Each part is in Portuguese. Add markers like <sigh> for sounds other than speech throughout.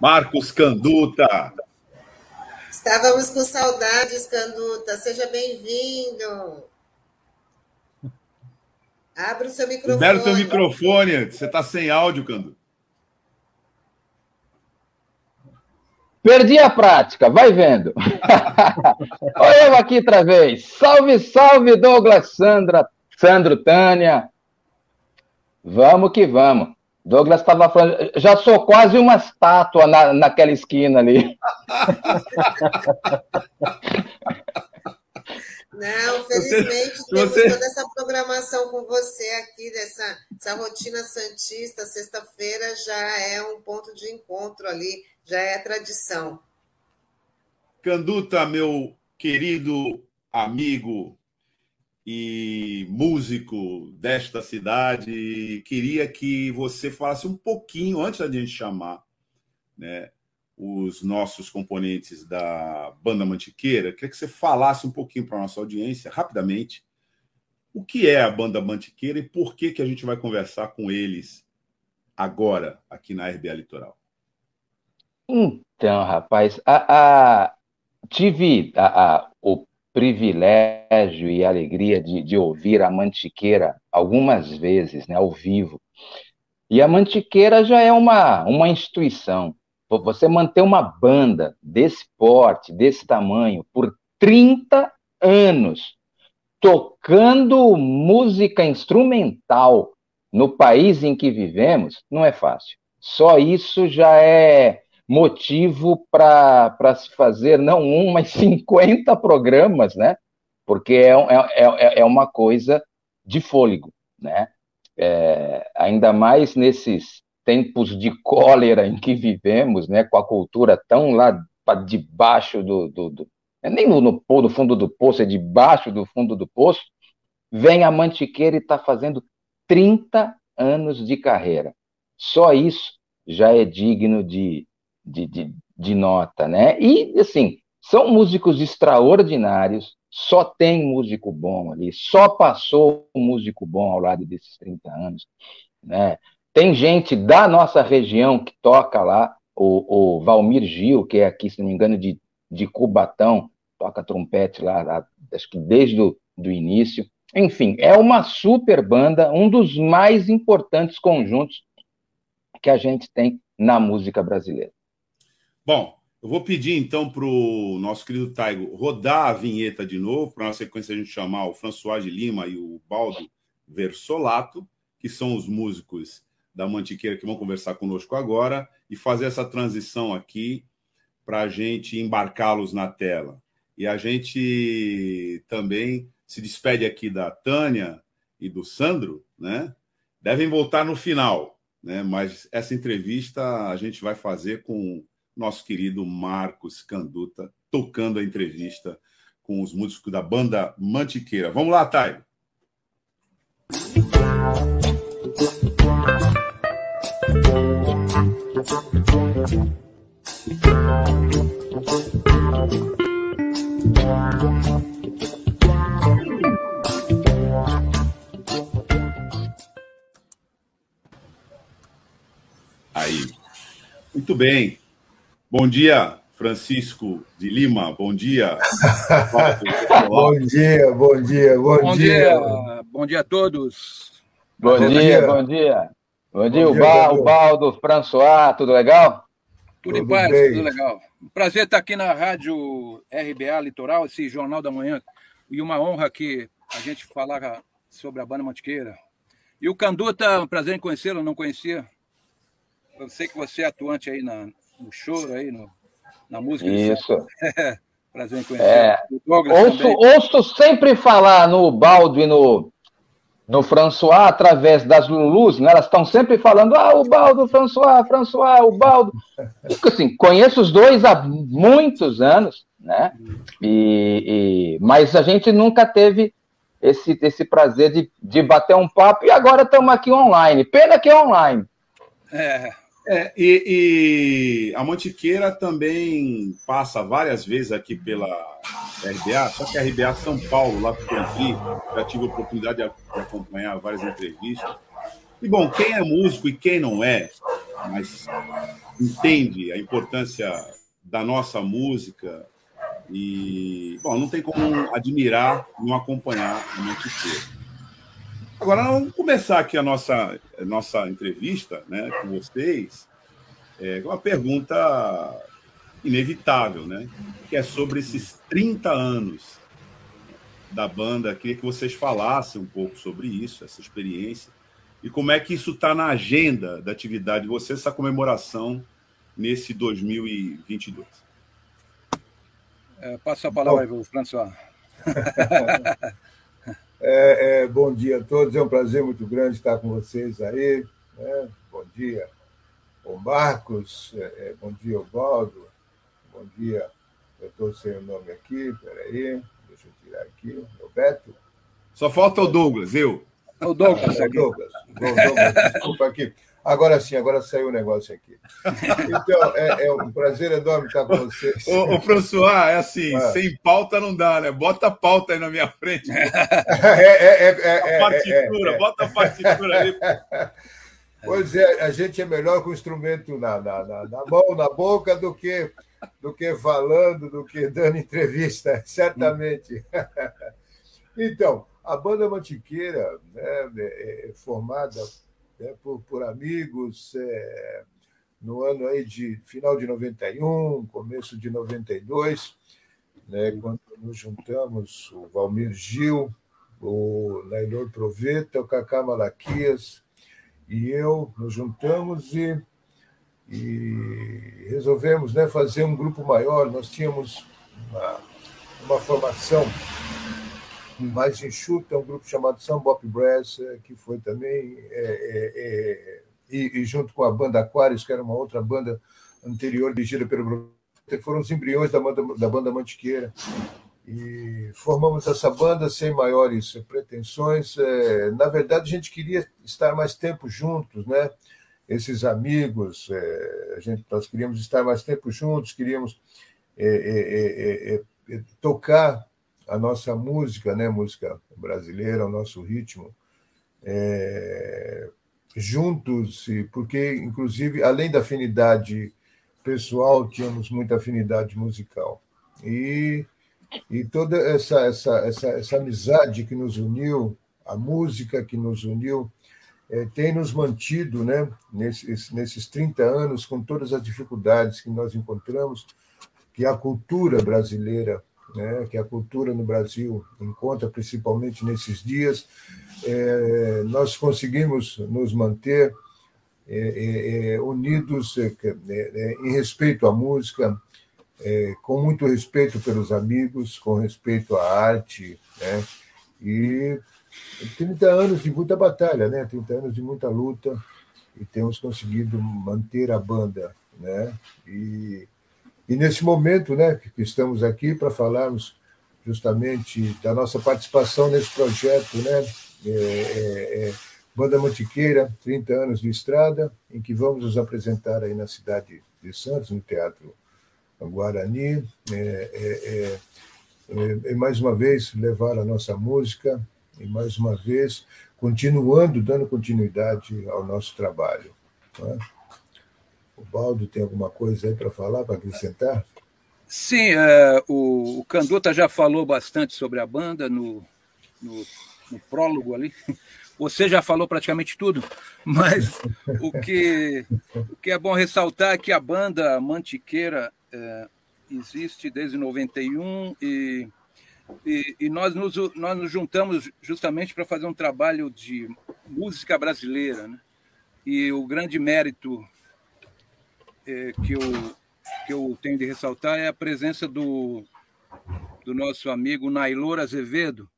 Marcos Canduta. Estávamos com saudades, Canduta. Seja bem-vindo. Abra o seu microfone. Libera o seu microfone. Você está sem áudio, Canduta. Perdi a prática, vai vendo. <laughs> Olha eu aqui outra vez. Salve, salve, Douglas Sandra, Sandro Tânia. Vamos que vamos. Douglas estava falando, já sou quase uma estátua na, naquela esquina ali. <laughs> Não, felizmente você, temos você... toda essa programação com você aqui, dessa essa rotina santista. Sexta-feira já é um ponto de encontro ali, já é tradição. Canduta, meu querido amigo, e músico desta cidade. Queria que você falasse um pouquinho, antes da gente chamar né, os nossos componentes da Banda Mantiqueira, queria que você falasse um pouquinho para a nossa audiência, rapidamente, o que é a Banda Mantiqueira e por que, que a gente vai conversar com eles agora, aqui na RBA Litoral. Então, rapaz, a, a tive a, a, o privilégio e alegria de, de ouvir a Mantiqueira algumas vezes, né, ao vivo. E a Mantiqueira já é uma, uma instituição. Você manter uma banda desse porte, desse tamanho, por 30 anos, tocando música instrumental no país em que vivemos, não é fácil. Só isso já é motivo para se fazer não um, mas <laughs> 50 programas, né? Porque é, é, é, é uma coisa de fôlego, né? É, ainda mais nesses tempos de cólera em que vivemos, né? Com a cultura tão lá debaixo do, do, do é nem no, no, no fundo do poço, é debaixo do fundo do poço, vem a Mantiqueira e está fazendo 30 anos de carreira. Só isso já é digno de, de, de, de nota, né? E, assim, são músicos extraordinários, só tem músico bom ali, só passou músico bom ao lado desses 30 anos, né? Tem gente da nossa região que toca lá, o, o Valmir Gil, que é aqui, se não me engano, de, de Cubatão, toca trompete lá, lá acho que desde o do início. Enfim, é uma super banda, um dos mais importantes conjuntos que a gente tem na música brasileira. Bom, eu vou pedir então para o nosso querido Taigo rodar a vinheta de novo, para na sequência a gente chamar o François de Lima e o Baldo Versolato, que são os músicos da Mantiqueira que vão conversar conosco agora, e fazer essa transição aqui para a gente embarcá-los na tela. E a gente também se despede aqui da Tânia e do Sandro, né? Devem voltar no final, né? Mas essa entrevista a gente vai fazer com nosso querido Marcos Canduta, tocando a entrevista com os músicos da banda Mantiqueira. Vamos lá, Thay. Aí. Muito bem. Bom dia, Francisco de Lima. Bom dia. <laughs> bom dia, bom dia, bom, bom dia. dia. Bom dia a todos. Bom, bom dia, dia, bom dia. Bom dia, bom dia o, Baldo, François, tudo legal? Tudo, tudo em paz, bem. tudo legal. Prazer estar aqui na rádio RBA Litoral, esse Jornal da Manhã, e uma honra que a gente falar sobre a banda Mantiqueira. E o Canduta, um prazer em conhecê-lo, não conhecia. Eu sei que você é atuante aí na, no choro aí, no, na música. Isso. <laughs> Prazer em conhecer. É. Ouço, ouço, sempre falar no Baldo e no, no François através das Lulus, né? Elas estão sempre falando, ah, o Baldo, o François, François, o Baldo. Assim, conheço os dois há muitos anos, né? E, e, mas a gente nunca teve esse, esse prazer de, de bater um papo e agora estamos aqui online. Pena que é online. É. É, e, e, a Mantiqueira também passa várias vezes aqui pela RBA, só que a RBA São Paulo, lá eu fui, já tive a oportunidade de acompanhar várias entrevistas. E, bom, quem é músico e quem não é, mas entende a importância da nossa música e, bom, não tem como admirar e não acompanhar a Mantiqueira. Agora, vamos começar aqui a nossa, a nossa entrevista né, com vocês é, uma pergunta inevitável, né? que é sobre esses 30 anos da banda. Queria que vocês falassem um pouco sobre isso, essa experiência, e como é que isso está na agenda da atividade de vocês, essa comemoração nesse 2022. É, passa a palavra para o François. <laughs> É, é, bom dia a todos, é um prazer muito grande estar com vocês aí. Né? Bom dia, o Marcos, é, é bom dia, Baldo, bom dia, eu estou sem o nome aqui, peraí, deixa eu tirar aqui, Roberto. Só falta o Douglas, eu. O Douglas, ah, o Douglas, Douglas, desculpa aqui. Agora sim, agora saiu o negócio aqui. <laughs> Então, é, é um prazer enorme estar com vocês. Ô, ô François, é assim, ah. sem pauta não dá, né? Bota a pauta aí na minha frente. <laughs> É, é, é, é, a partitura, bota a partitura ali. <laughs> Pois é, a gente é melhor com o instrumento na, na, na, na mão, na boca, do que, do que falando, do que dando entrevista, certamente. Então, a banda Mantiqueira né, é, é formada né, por, por amigos é, no ano aí de final de 91, começo de 92, né, quando nos juntamos o Valmir Gil, o Nailor Proveta, o Cacá Malaquias e eu nos juntamos e, e resolvemos né, fazer um grupo maior. Nós tínhamos uma, uma formação mais enxuta, um grupo chamado Sambop Brass, é, que foi também, é, é, e, e, junto com a banda Aquarius, que era uma outra banda anterior dirigida pelo foram os embriões da banda, da banda Mantiqueira. E formamos essa banda sem maiores pretensões. Na verdade, a gente queria estar mais tempo juntos, né? Esses amigos, a gente, nós queríamos estar mais tempo juntos, queríamos tocar a nossa música, né, música brasileira, o nosso ritmo, é, juntos, porque, inclusive, além da afinidade pessoal, tínhamos muita afinidade musical. E, e toda essa, essa, essa, essa amizade que nos uniu, a música que nos uniu, é, tem nos mantido né, nesses, nesses 30 anos, com todas as dificuldades que nós encontramos, que a cultura brasileira né, que a cultura no Brasil encontra, principalmente nesses dias, é, nós conseguimos nos manter é, é, é unidos é, é, em respeito à música, com muito respeito pelos amigos, com respeito à arte, né, e 30 anos de muita batalha, né, 30 anos de muita luta, e temos conseguido manter a banda, né, e e nesse momento, né, que estamos aqui para falarmos justamente da nossa participação nesse projeto, né, é, é, é, Banda Mantiqueira, 30 anos de estrada, em que vamos nos apresentar aí na cidade de Santos, no Teatro Guarani, é, é, é, mais uma vez levar a nossa música e mais uma vez continuando, dando continuidade ao nosso trabalho. Não é? O Baldo tem alguma coisa aí para falar, para acrescentar? Sim, é, o, o Canduta já falou bastante sobre a banda no, no, no, prólogo ali. <laughs> Você já falou praticamente tudo, <laughs> mas o que, o que é bom ressaltar é que a banda Mantiqueira é, existe desde 91 e, e, e nós, nos, nós nos juntamos justamente para fazer um trabalho de música brasileira. Né? E o grande mérito é, que, eu, que eu tenho de ressaltar é a presença do, do nosso amigo Nailor Azevedo,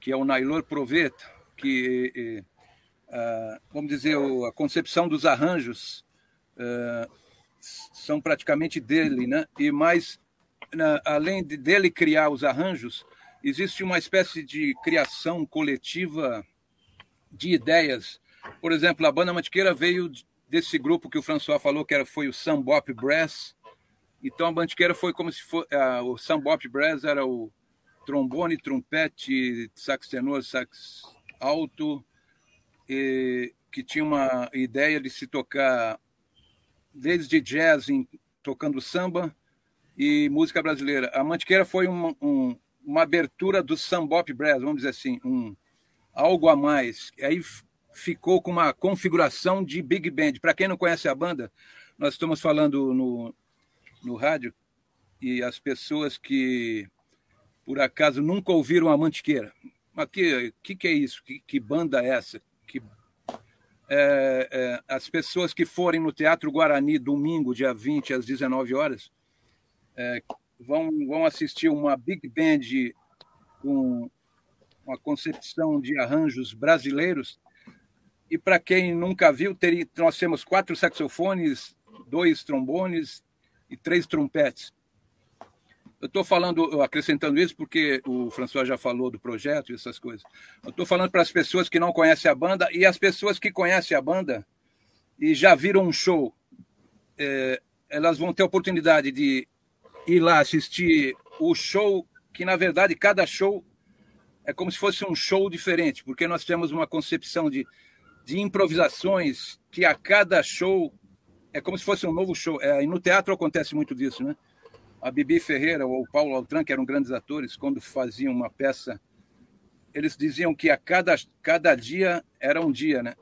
que é o Nailor Proveta, que, é, é, vamos dizer, a concepção dos arranjos são praticamente dele, né? E mais, além de dele criar os arranjos, existe uma espécie de criação coletiva de ideias. Por exemplo, a banda Mantiqueira veio desse grupo que o François falou, que era, foi o Sambop Brass. Então a Mantiqueira foi como se fosse. Uh, o Sambop Brass era o trombone, trompete, sax tenor, sax alto, e, que tinha uma ideia de se tocar desde jazz em, tocando samba e música brasileira. A Mantiqueira foi uma, um, uma abertura do Sambop Brass, vamos dizer assim, um, algo a mais. Aí ficou com uma configuração de big band. Para quem não conhece a banda, nós estamos falando no, no rádio e as pessoas que por acaso nunca ouviram a Mantiqueira. Mas que, que, que é isso? Que, que banda é essa? Que, é, é, as pessoas que forem no Teatro Guarani domingo, dia 20, às 19 horas, é, vão, vão assistir uma big band com uma concepção de arranjos brasileiros e para quem nunca viu, teria, nós temos quatro saxofones, dois trombones e três trompetes. Eu estou falando, acrescentando isso porque o François já falou do projeto e essas coisas. Eu estou falando para as pessoas que não conhecem a banda e as pessoas que conhecem a banda e já viram um show. É, elas vão ter a oportunidade de ir lá assistir o show, que na verdade cada show é como se fosse um show diferente, porque nós temos uma concepção de de improvisações que a cada show é como se fosse um novo show. É, e no teatro acontece muito disso, né? A Bibi Ferreira ou o Paulo Altran, que eram grandes atores, quando faziam uma peça, eles diziam que a cada, cada dia era um dia, né?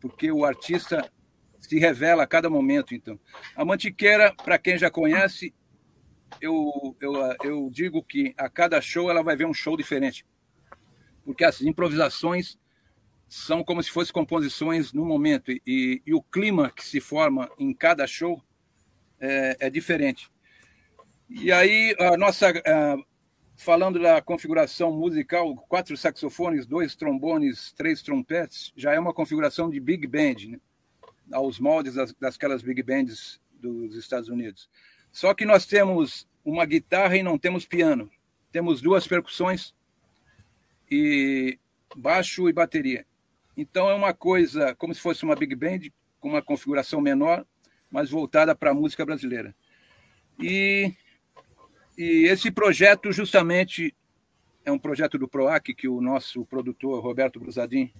Porque o artista se revela a cada momento, então. A Mantiqueira, para quem já conhece, eu, eu, eu digo que a cada show ela vai ver um show diferente. Porque as improvisações são como se fossem composições no momento e, e, o clima que se forma em cada show é, é diferente. E aí a nossa falando da configuração musical, quatro saxofones, dois trombones, três trompetes, já é uma configuração de big band, né? aos moldes das, dasquelas big bands dos Estados Unidos. Só que nós temos uma guitarra e não temos piano. Temos duas percussões e baixo e bateria. Então é uma coisa como se fosse uma big band com uma configuração menor, mas voltada para a música brasileira. E, e esse projeto justamente é um projeto do PROAC que o nosso produtor Roberto Brusadin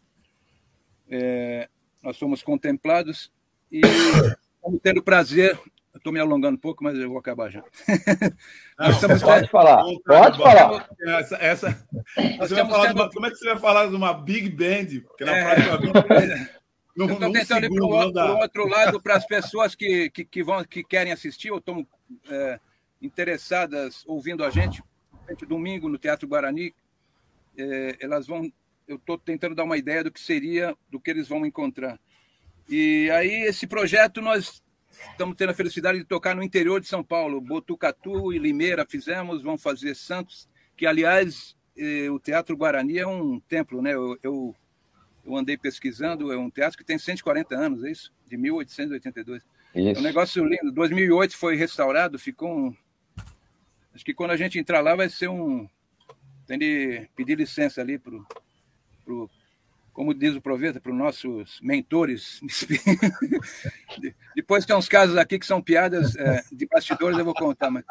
é, nós fomos contemplados e estamos tendo prazer Estou me alongando um pouco, mas eu vou acabar já. <laughs> Não, estamos... Pode falar, pode falar. Essa, essa... falar tendo... uma... Como é que você vai falar de uma Big Band? Porque na é... Big No, Estou tentando segundo, ir para o outro lado para as pessoas que, que, que, vão, que querem assistir ou estão é, interessadas ouvindo a gente. Domingo no Teatro Guarani, é, elas vão. Eu estou tentando dar uma ideia do que seria, do que eles vão encontrar. E aí esse projeto nós Estamos tendo a felicidade de tocar no interior de São Paulo, Botucatu e Limeira fizemos, vamos fazer Santos, que aliás eh, o Teatro Guarani é um templo, né? Eu, eu, eu, andei pesquisando, é um teatro que tem 140 anos, é isso? De 1882. Isso. É um negócio lindo. 2008 foi restaurado, ficou um... Acho que quando a gente entrar lá vai ser um... Tem de pedir licença ali para o como diz o Proveta, para os nossos mentores. <laughs> Depois tem uns casos aqui que são piadas é, de bastidores, eu vou contar, mas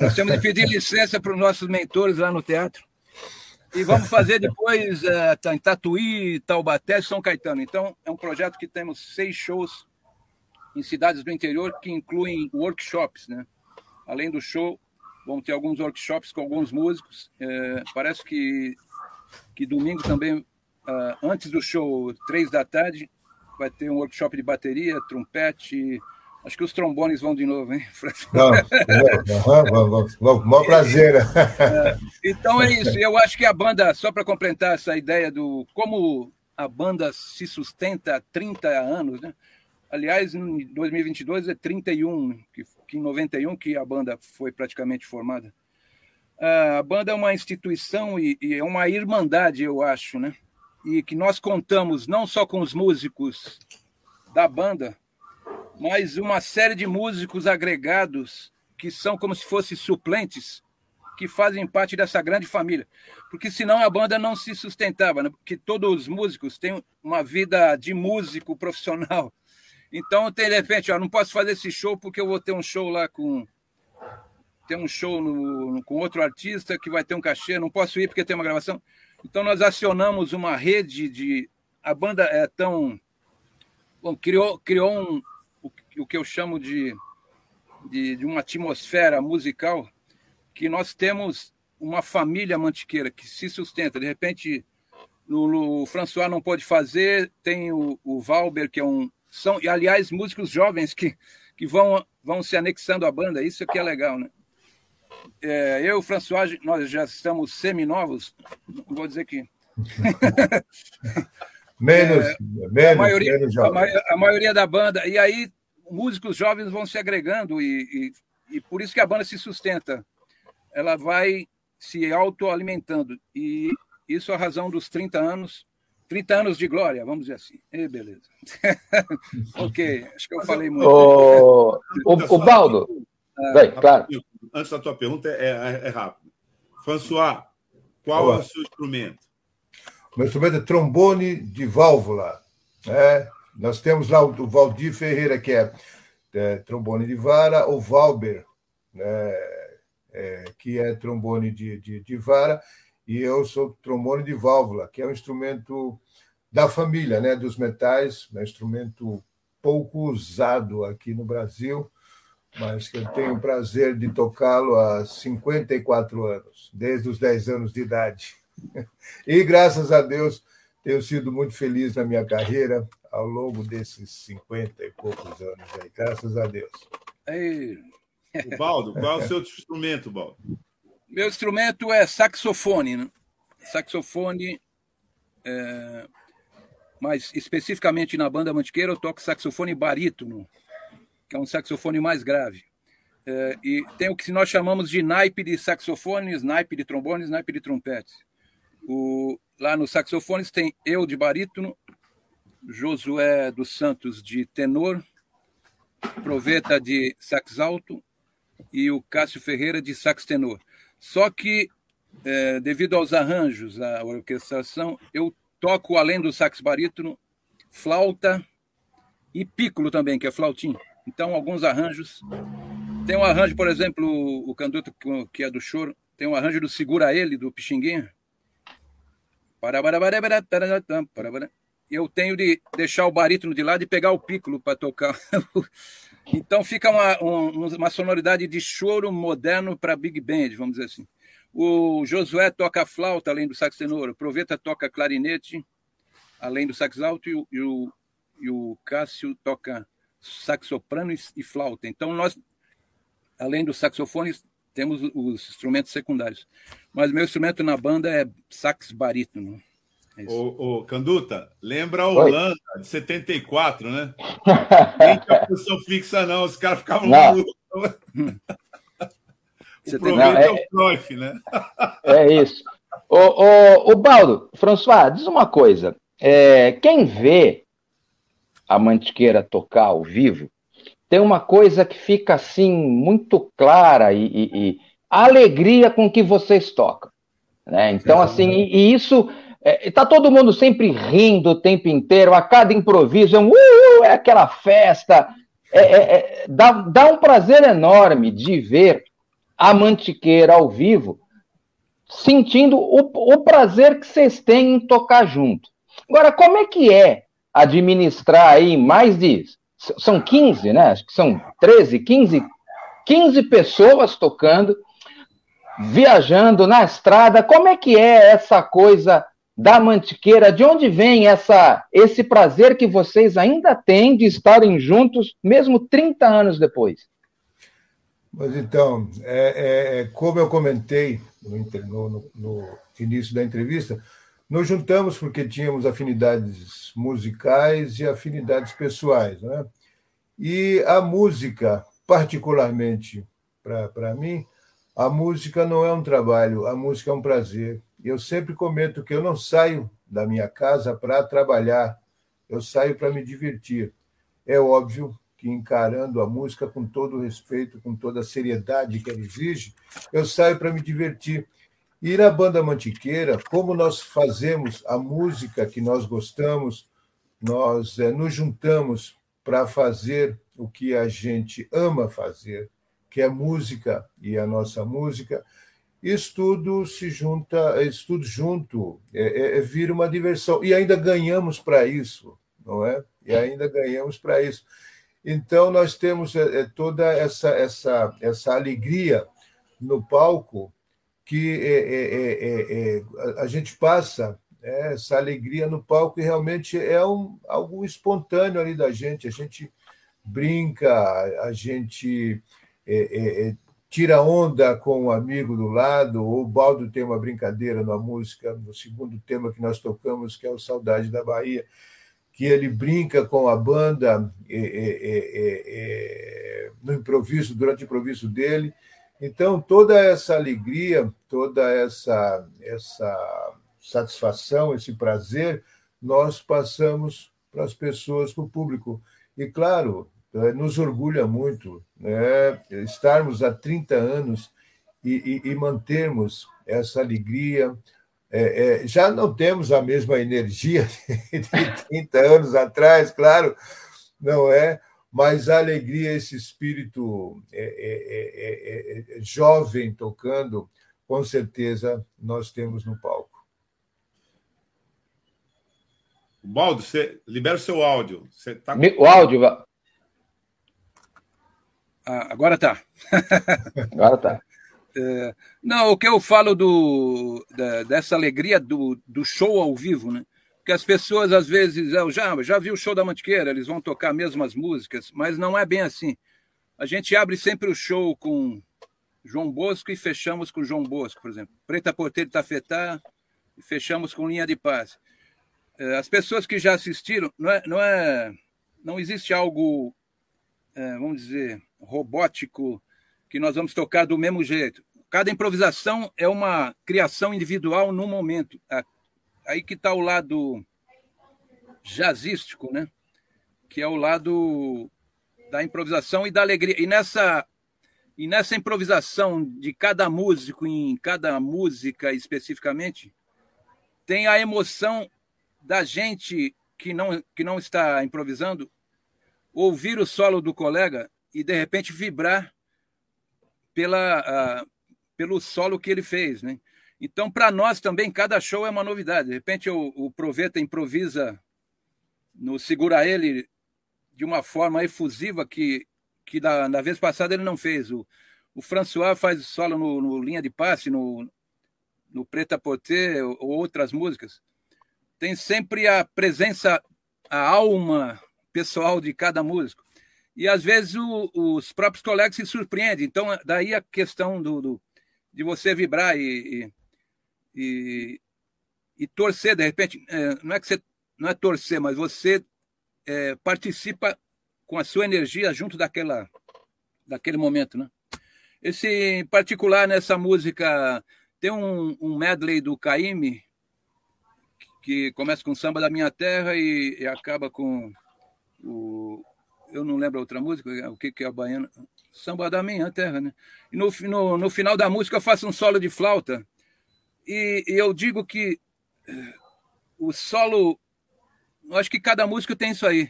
nós temos de pedir licença para os nossos mentores lá no teatro. E vamos fazer depois é, em Tatuí, Taubaté, São Caetano. Então, é um projeto que temos seis shows em cidades do interior que incluem workshops, né? Além do show, vão ter alguns workshops com alguns músicos. É, parece que, que domingo também uh, antes do show, três da tarde, vai ter um workshop de bateria, trompete. Acho que os trombones vão de novo, hein? Não, vamos, vamos, maior prazer. É, então é isso. Eu acho que a banda, só para complementar essa ideia do como a banda se sustenta há 30 anos, né? Aliás, em 2022 é 31, que, que em 91 que a banda foi praticamente formada. A banda é uma instituição e, e é uma irmandade, eu acho, né? E que nós contamos não só com os músicos da banda, mas uma série de músicos agregados que são como se fossem suplentes que fazem parte dessa grande família. Porque senão a banda não se sustentava, né? porque todos os músicos têm uma vida de músico profissional. Então, tem de repente, ó, não posso fazer esse show porque eu vou ter um show lá com. Tem um show no, com outro artista que vai ter um cachê, não posso ir porque tem uma gravação. Então, nós acionamos uma rede de. A banda é tão. Bom, criou, criou um, o, o que eu chamo de, de, de uma atmosfera musical que nós temos uma família mantiqueira que se sustenta. De repente, no, o François não pode fazer, tem o, o Valber, que é um são, e aliás, músicos jovens que, que vão, vão se anexando à banda, isso que é legal, né? É, eu e o François, nós já estamos semi-novos, vou dizer que. <laughs> menos, é, menos, a maioria, menos a, a, maioria da banda. E aí, músicos jovens vão se agregando, e, e, e por isso que a banda se sustenta. Ela vai se autoalimentando. E isso é a razão dos 30 anos 30 anos de glória, vamos dizer assim. E beleza. <laughs> ok, acho que eu falei muito. O, o, o Baldo. É, claro. Antes da tua pergunta, é, é, é rápido. François, qual Olá. é o seu instrumento? Meu instrumento é trombone de válvula. Né? Nós temos lá o Valdir Ferreira, que é, é trombone de vara, o Valber, né? É, que é trombone de, de, de vara, e eu sou trombone de válvula, que é um instrumento da família, né, dos metais, um instrumento pouco usado aqui no Brasil, mas que eu tenho o prazer de tocá-lo há 54 anos, desde os 10 anos de idade. <laughs> E graças a Deus tenho sido muito feliz na minha carreira ao longo desses 50 e poucos anos aí, graças a Deus. Ei. Baldo, qual é o seu instrumento, Baldo? Meu instrumento é saxofone. Né? Saxofone, é... mas especificamente na banda Mantiqueira eu toco saxofone barítono, que é um saxofone mais grave. É... e tem o que nós chamamos de naipe de saxofones, naipe de trombones, naipe de trompetes. O... Lá nos saxofones tem eu de barítono, Josué dos Santos de tenor, Proveta de sax alto e o Cássio Ferreira de sax tenor. Só que, é, devido aos arranjos, à orquestração, eu toco, além do sax barítono, flauta e pícolo também, que é flautim. Então, alguns arranjos. Tem um arranjo, por exemplo, o canduto que é do choro, tem um arranjo do Segura Ele, do Pixinguinha. Eu tenho de deixar o barítono de lado e pegar o pícolo para tocar. <laughs> Então fica uma, uma sonoridade de choro moderno para Big Band, vamos dizer assim. O Josué toca flauta, além do sax tenor. O Proveta toca clarinete, além do sax alto. E o, e o, e o Cássio toca sax soprano e, flauta. Então nós, além dos saxofones, temos os instrumentos secundários. Mas meu instrumento na banda é sax barítono. É ô, ô, Canduta, lembra a Holanda Oi. de 74, né? <laughs> Nem tinha posição fixa, não. Os caras ficavam malucos. Você tem... não, é, é o Cruyff, né? <laughs> É isso. Ô, ô, ô, Baldo, François, diz uma coisa. É, quem vê a Mantiqueira tocar ao vivo, tem uma coisa que fica assim muito clara e, e, e a alegria com que vocês tocam. Né? Então, assim, e, e isso é, tá todo mundo sempre rindo o tempo inteiro, a cada improviso é um uh, é aquela festa. É, é, é, dá, dá um prazer enorme de ver a Mantiqueira ao vivo, sentindo o, o prazer que vocês têm em tocar junto. Agora, como é que é administrar aí mais de. São 15, né? Acho que são 13, 15, 15 pessoas tocando, viajando na estrada. Como é que é essa coisa da Mantiqueira, de onde vem essa, esse prazer que vocês ainda têm de estarem juntos, mesmo 30 anos depois? Mas então, é, é, é como eu comentei no, no, no, início da entrevista, nos juntamos porque tínhamos afinidades musicais e afinidades pessoais. Né? E a música, particularmente para mim, a música não é um trabalho, a música é um prazer. Eu sempre comento que eu não saio da minha casa para trabalhar, eu saio para me divertir. É óbvio que encarando a música com todo o respeito, com toda a seriedade que ela exige, eu saio para me divertir. E na banda Mantiqueira, como nós fazemos a música que nós gostamos, nós é, nos juntamos para fazer o que a gente ama fazer, que é música e a nossa música, isso tudo se junta, isso tudo junto, é, é, é vira uma diversão. E ainda ganhamos para isso, não é? E ainda ganhamos para isso. Então, nós temos é, é, toda essa, essa, essa alegria no palco que é, a gente passa essa alegria no palco e realmente é um, algo espontâneo ali da gente. A gente brinca, a gente tira onda com um amigo do lado, ou o Baldo tem uma brincadeira na música, no segundo tema que nós tocamos, que é o Saudade da Bahia, que ele brinca com a banda é, é, é, no improviso, durante o improviso dele. Então, toda essa alegria, toda essa, essa satisfação, esse prazer, nós passamos para as pessoas, para o público. E, claro, é, nos orgulha muito né, estarmos há 30 anos e, e, e mantermos essa alegria. É, é, já não temos a mesma energia <laughs> de 30 anos atrás, claro, não é? Mas a alegria, esse espírito é, é, é, jovem tocando, com certeza nós temos no palco. Baldo, você libera o seu áudio. Você tá... O áudio, ah, agora tá. <laughs> agora tá. É, não, o que eu falo do, da, dessa alegria do, do show ao vivo, né? Porque as pessoas, às vezes, eu já, já vi o show da Mantiqueira, eles vão tocar mesmas músicas, mas não é bem assim. A gente abre sempre o show com João Bosco e fechamos com João Bosco, por exemplo. Preta Porteira Tafetá e fechamos com Linha de Paz. É, as pessoas que já assistiram, não é, não é, não existe algo, é, vamos dizer, robótico que nós vamos tocar do mesmo jeito. Cada improvisação é uma criação individual no momento. Aí que está o lado jazzístico, né? Que é o lado da improvisação e da alegria. E nessa e nessa improvisação de cada músico em cada música especificamente tem a emoção da gente que não que não está improvisando ouvir o solo do colega e de repente vibrar pela, uh, pelo solo que ele fez, né? Então, para nós também, cada show é uma novidade. De repente, o, o Proveta improvisa no Segura Ele de uma forma efusiva que, que da, na vez passada ele não fez. O, o François faz solo no, no Linha de Passe, no, no Preta Poté ou, ou outras músicas. Tem sempre a presença, a alma pessoal de cada músico e às vezes o, os próprios colegas se surpreendem. Então, daí a questão do, do de você vibrar e, e, e, e torcer, de repente, é, não é que você não é torcer, mas você é, participa com a sua energia junto daquela, daquele momento, né? Esse em particular nessa música tem um, um medley do Caime que começa com samba da minha terra e, e acaba com o, eu não lembro a outra música, o que, que é a baiana. Samba da minha terra, né? E no, no, no final da música eu faço um solo de flauta. E, eu digo que o solo. Acho que cada músico tem isso aí.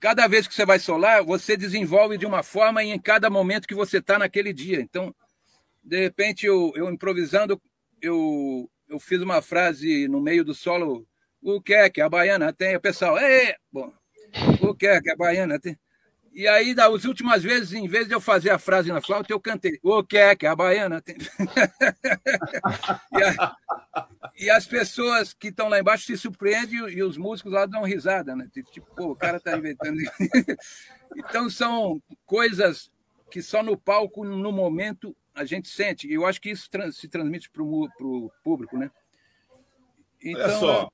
Cada vez que você vai solar, você desenvolve de uma forma e em cada momento que você está naquele dia. Então, de repente, eu, eu improvisando, eu, eu fiz uma frase no meio do solo. O que é que a baiana tem? O pessoal, é, bom, o que é que a baiana tem? E aí, das últimas vezes, em vez de eu fazer a frase na flauta, eu cantei. O que é que é a baiana tem? <laughs> e, a, e, as pessoas que estão lá embaixo se surpreendem e os músicos lá dão risada, né? Tipo, pô, o cara está inventando. <laughs> então, são coisas que só no palco, no momento, a gente sente. E eu acho que isso se transmite para o público, né? Então, Olha só.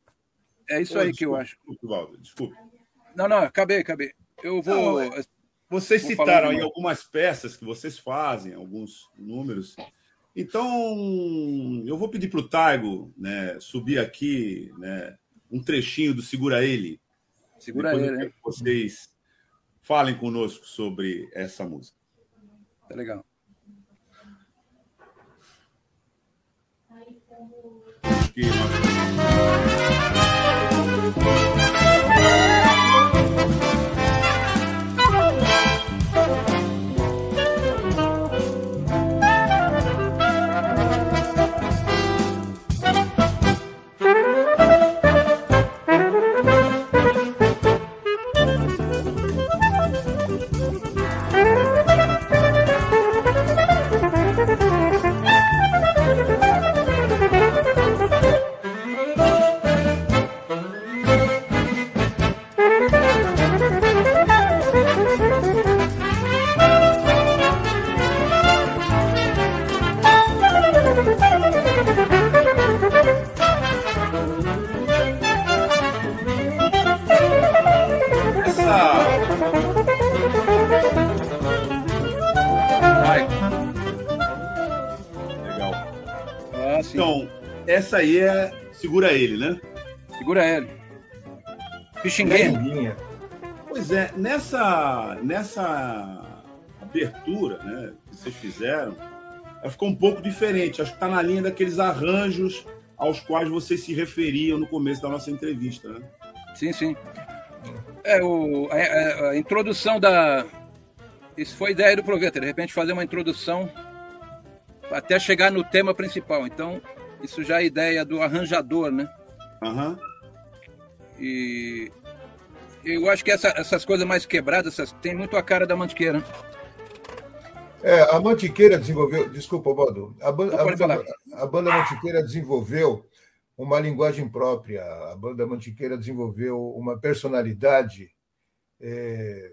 É isso aí desculpa, que eu acho. Desculpa, desculpa. Não, não, acabei, acabei. Eu vou. Não, vocês vou citaram aí algumas peças que vocês fazem, alguns números. Então, eu vou pedir para o Taigo né, subir aqui né, um trechinho do Segura Ele. Segura Depois Ele, né? Vocês falem conosco sobre essa música. Tá legal. Acho essa aí é Segura Ele, né? Segura Ele. Pixinguinha. Pois é, nessa, nessa abertura né, que vocês fizeram, ela ficou um pouco diferente. Acho que está na linha daqueles arranjos aos quais vocês se referiam no começo da nossa entrevista, né? Sim, sim. É, o, a, a, introdução da. Isso foi ideia do Proveta, de repente fazer uma introdução até chegar no tema principal. Então, isso já é ideia do arranjador, né? Uhum. E eu acho que essa, essas coisas mais quebradas essas, tem muito a cara da Mantiqueira. É, a Mantiqueira desenvolveu. Desculpa, Baldo. A, a, banda, a banda Mantiqueira desenvolveu uma linguagem própria. A banda Mantiqueira desenvolveu uma personalidade é,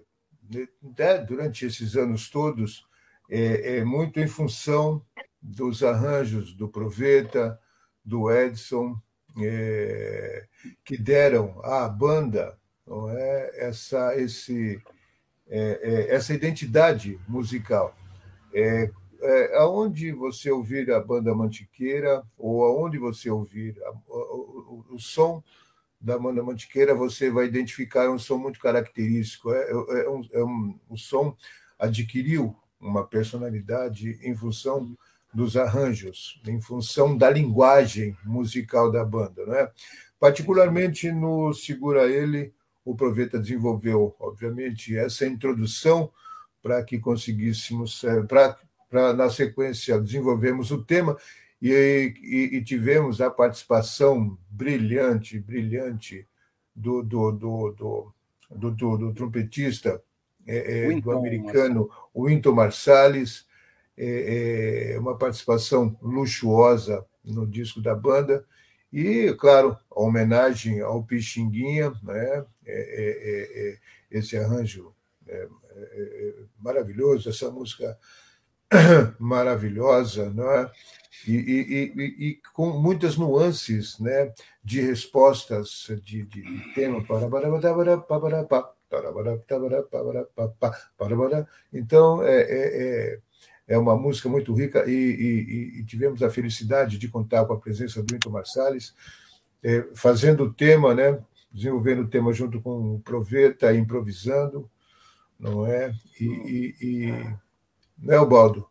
né, durante esses anos todos, é, é, muito em função dos arranjos do Proveta, do Edson, é, que deram à banda não é, essa, esse, é, é, essa identidade musical. É, é, aonde você ouvir a banda Mantiqueira, ou aonde você ouvir a, o, o, o, som da banda Mantiqueira, você vai identificar um som muito característico. É, é, é um, é um, o som adquiriu uma personalidade em função dos arranjos, em função da linguagem musical da banda. Não é? Particularmente no Segura Ele, o Proveta desenvolveu, obviamente, essa introdução para que conseguíssemos, é, para na sequência, desenvolvermos o tema e, e, e, tivemos a participação brilhante, brilhante do, do, do, do, do, do, do trompetista é, é, do americano Winton Marsalis, é, é, uma participação luxuosa no disco da banda, e, claro, a homenagem ao Pixinguinha, né? É, é, é, esse arranjo maravilhoso, essa música <coughs> maravilhosa, não é? E, e, e, e, com muitas nuances né, de respostas de, de, de tema. Então, é, é, é uma música muito rica e, e, tivemos a felicidade de contar com a presença do Into Marsalis, é, fazendo o tema, né, desenvolvendo o tema junto com o Proveta, improvisando, não é? E, e né, Baldo?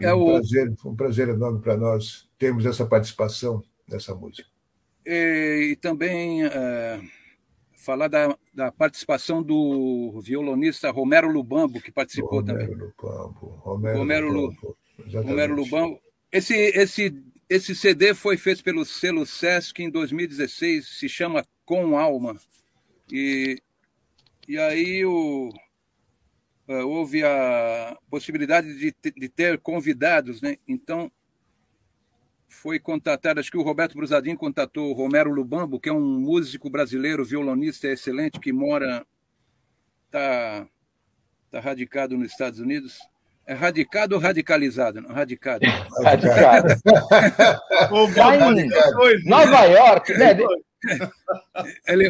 É um, o... prazer, um prazer enorme para nós termos essa participação nessa música. E, e também é, falar da, da, participação do violonista Romero Lubambo, que participou Romero também. Lubambo, Romero, Romero Lubambo. Romero Lubambo. Esse, esse, esse CD foi feito pelo selo Sesc em 2016, se chama Com Alma. E, e aí o, uh, houve a possibilidade de, de, ter convidados, né? Então foi contatado, acho que o Roberto Brusadinho contatou o Romero Lubambo, que é um músico brasileiro, violonista excelente, que mora, está tá radicado nos Estados Unidos. É radicado ou radicalizado? Não, radicado. Radicado. <laughs> Nova York, né? <laughs> ele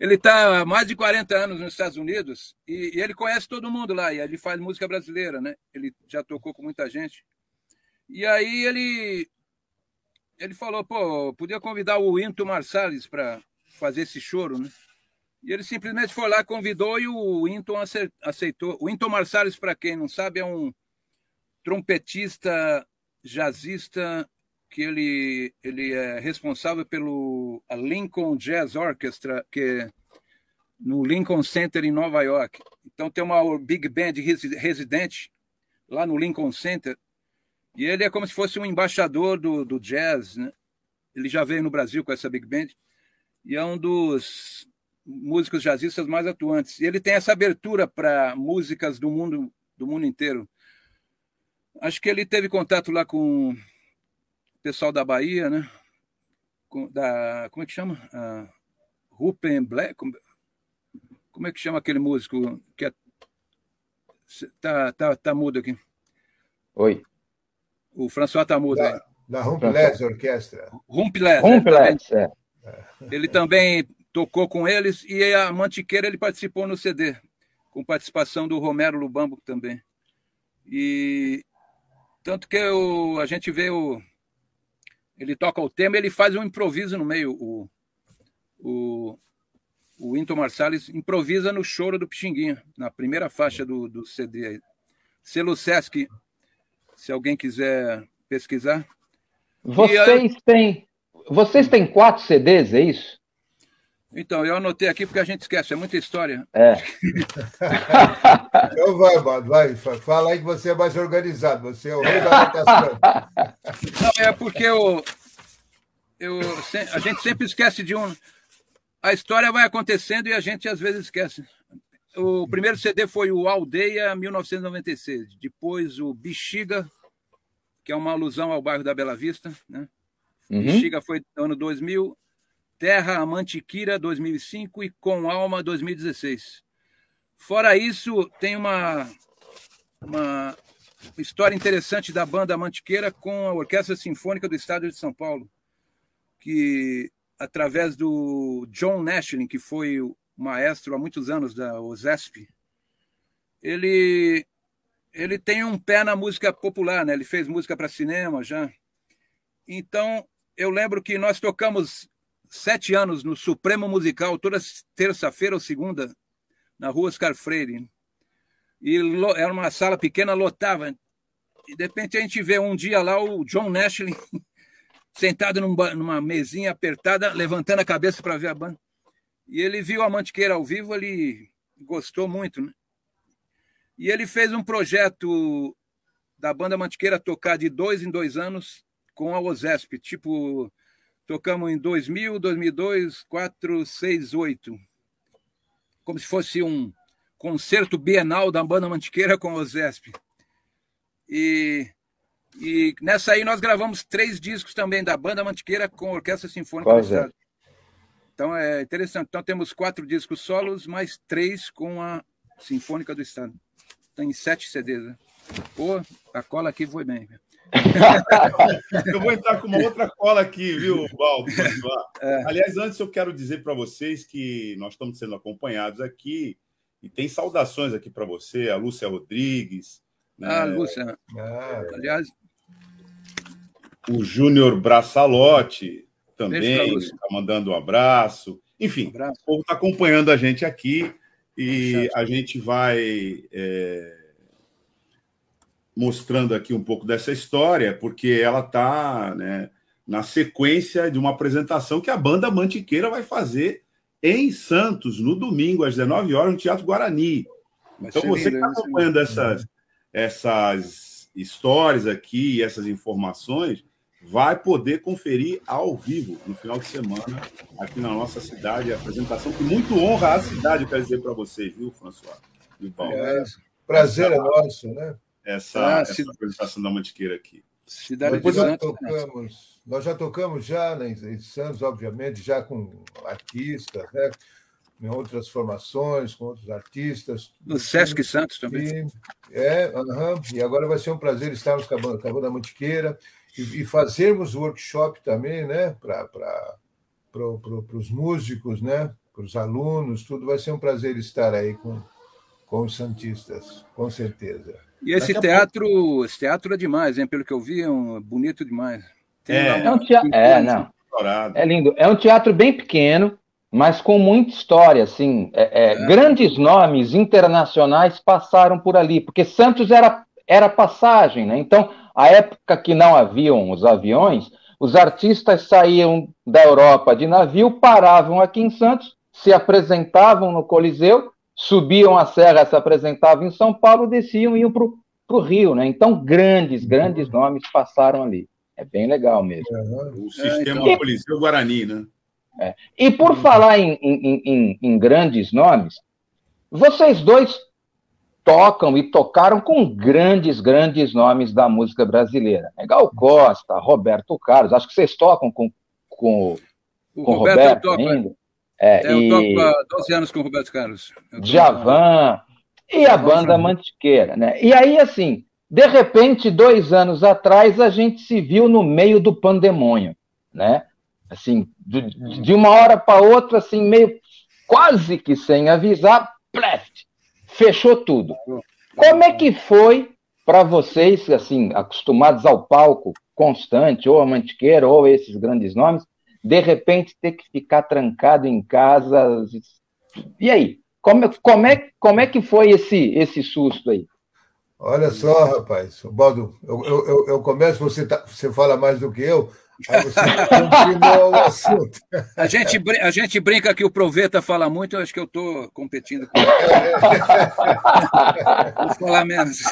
ele está há mais de 40 anos nos Estados Unidos e, e, ele conhece todo mundo lá e ele faz música brasileira, né? Ele já tocou com muita gente. E aí ele ele falou, pô, podia convidar o Into Marsalis para fazer esse choro, né? E ele simplesmente foi lá, convidou e o Into aceitou. O Into Marsalis, para quem não sabe, é um trompetista jazzista que ele, ele é responsável pelo Lincoln Jazz Orchestra, que é no Lincoln Center em Nova York. Então tem uma big band residente lá no Lincoln Center e ele é como se fosse um embaixador do, do jazz, né? Ele já veio no Brasil com essa big band e é um dos músicos jazzistas mais atuantes. E ele tem essa abertura para músicas do mundo do mundo inteiro. Acho que ele teve contato lá com pessoal da Bahia, né? Da, como é que chama? Uh, Rupen Black. Como, como, é que chama aquele músico que é, tá, tá, tá mudo aqui? Oi. O François mudo. Da, da Rumpelés Orquestra. Rumpelés. Rumpelés, é. Ele também tocou com eles e a Mantiqueira ele participou no CD, com participação do Romero Lubambo também. E tanto que eu, a gente vê o ele toca o tema, ele faz um improviso no meio. O, o, o Winton Marsalis improvisa no Choro do Pixinguinha, na primeira faixa do, do CD. Selo Sesc, se alguém quiser pesquisar. Vocês têm vocês têm quatro CDs, é isso? Então, eu anotei aqui porque a gente esquece, é muita história. É. então vai, Bado, vai. Fala aí que você é mais organizado, você é o rei da anotação. Não, é porque eu, eu, a gente sempre esquece de um. A história vai acontecendo e a gente às vezes esquece. O primeiro CD foi o Aldeia 1996, depois o Bexiga, que é uma alusão ao bairro da Bela Vista, né? Uhum. Bexiga foi no ano 2000, Terra Amantiquira 2005 e Com Alma 2016. Fora isso, tem uma, uma história interessante da banda Mantiqueira com a Orquestra Sinfônica do Estado de São Paulo, que através do John Nashling, que foi o maestro há muitos anos da OSESP, ele ele tem um pé na música popular, né? Ele fez música para cinema já. Então, eu lembro que nós tocamos sete anos no Supremo Musical, toda terça-feira ou segunda, na rua Oscar Freire. E era uma sala pequena, lotava. E de repente a gente vê um dia lá o John Nashley <laughs> sentado numa mesinha apertada, levantando a cabeça para ver a banda. E ele viu a Mantiqueira ao vivo, ele gostou muito, né? E ele fez um projeto da banda Mantiqueira tocar de dois em dois anos com a OSESP, tipo, tocamos em 2000, 2002, 4, 6, 8. Como se fosse um concerto bienal da banda Mantiqueira com a OSESP. E, e nessa aí nós gravamos três discos também da banda Mantiqueira com a Orquestra Sinfônica Qual do Estado. É? Então é interessante. Então temos quatro discos solos, mais três com a Sinfônica do Estado. Tem sete CDs. Né? Pô, a cola aqui foi bem. <laughs> eu vou entrar com uma outra cola aqui, viu, Baldo? É. Aliás, antes eu quero dizer para vocês que nós estamos sendo acompanhados aqui e tem saudações aqui para você, a Lúcia Rodrigues. Né? Ah, Lúcia. Ah, aliás. O Júnior Braçalotti também está mandando um abraço. Enfim, um abraço. o povo está acompanhando a gente aqui e a gente vai. É mostrando aqui um pouco dessa história, porque ela está né, na sequência de uma apresentação que a banda Mantiqueira vai fazer em Santos, no domingo, às 19 horas, no Teatro Guarani. Então, você que está acompanhando essas, essas histórias aqui, essas informações, vai poder conferir ao vivo no final de semana aqui na nossa cidade. A apresentação que muito honra a cidade, eu quero dizer para vocês, viu, François? E Paulo. É, prazer é nosso, né? essa, ah, essa apresentação da Mantiqueira aqui. Cidade Depois nós, tocamos, nós já tocamos já né, em Santos, obviamente, já com artistas, né? em outras formações, com outros artistas. No Sesc Santos também. E, é, uhum, e agora vai ser um prazer estarmos com a banda, com a banda Mantiqueira e, e fazermos workshop também, né? Para pro, pro, os músicos, né? Para os alunos, tudo. Vai ser um prazer estar aí com, com os Santistas, com certeza. E esse teatro, pouco... esse teatro é demais, hein? Pelo que eu vi, é um, bonito demais. Tem é, é, um teatro, é, não. É lindo. É um teatro bem pequeno, mas com muita história, assim. É, é, é. Grandes nomes internacionais passaram por ali, porque Santos era, era passagem, né? Então, a época que não haviam os aviões, os artistas saíam da Europa de navio, paravam aqui em Santos, se apresentavam no Coliseu subiam a serra, se apresentavam em São Paulo, desciam e iam para o Rio, né? Então, grandes, grandes nomes passaram ali. É bem legal mesmo. O sistema é, Coliseu Guarani, né? É. E por falar em, em, em, em, grandes nomes, vocês dois tocam e tocaram com grandes, grandes nomes da música brasileira. É Gal Costa, Roberto Carlos, acho que vocês tocam com, com, o com Roberto, Roberto ainda. É, é, eu toco há 12 anos com o Roberto Carlos. Javan e a banda Mantiqueira, né? E aí, assim, de repente, dois anos atrás, a gente se viu no meio do pandemônio, né? Assim, de, de uma hora para outra, assim, meio quase que sem avisar, pleft, fechou tudo. Como é que foi para vocês, assim, acostumados ao palco, constante, ou a Mantiqueira, ou esses grandes nomes, de repente ter que ficar trancado em casa. E aí? Como, como, é, como é que foi esse, esse susto aí? Olha só, rapaz, Baldo, eu, eu, eu começo, você, tá, você fala mais do que eu, aí você <laughs> continua o assunto. A gente, a gente brinca que o Proveta fala muito, eu acho que eu estou competindo com ele. <laughs> Vou falar menos.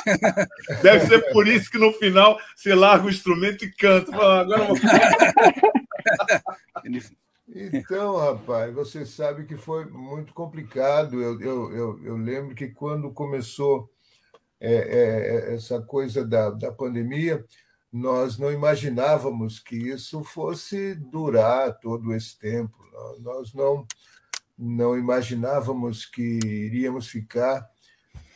Deve ser por isso que no final você larga o instrumento e canta. Agora vou... Então, rapaz, você sabe que foi muito complicado. Eu, eu, eu, eu lembro que quando começou é, é, essa coisa da, da pandemia, nós não imaginávamos que isso fosse durar todo esse tempo. Nós não, não imaginávamos que iríamos ficar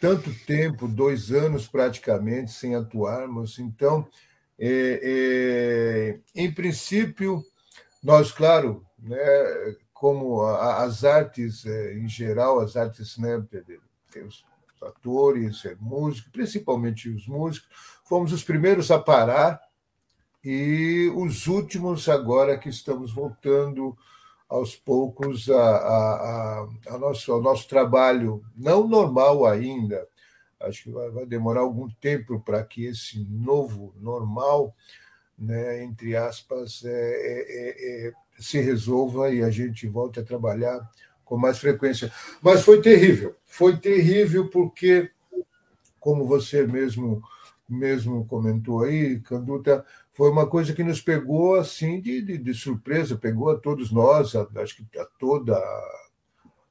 tanto tempo, dois anos praticamente, sem atuarmos. Então, é, é, em princípio, nós, claro, né, como as artes é, em geral, as artes, né, atores, é, músicos, principalmente os músicos, fomos os primeiros a parar e os últimos agora que estamos voltando aos poucos a, a, a, a nosso, ao nosso trabalho, não normal ainda, acho que vai, vai demorar algum tempo para que esse novo normal, né, entre aspas, é, é, é, se resolva e a gente volte a trabalhar com mais frequência. Mas foi terrível, foi terrível porque, como você mesmo mesmo comentou aí, Canduta, foi uma coisa que nos pegou assim de, de, de surpresa, pegou a todos nós, a, acho que a toda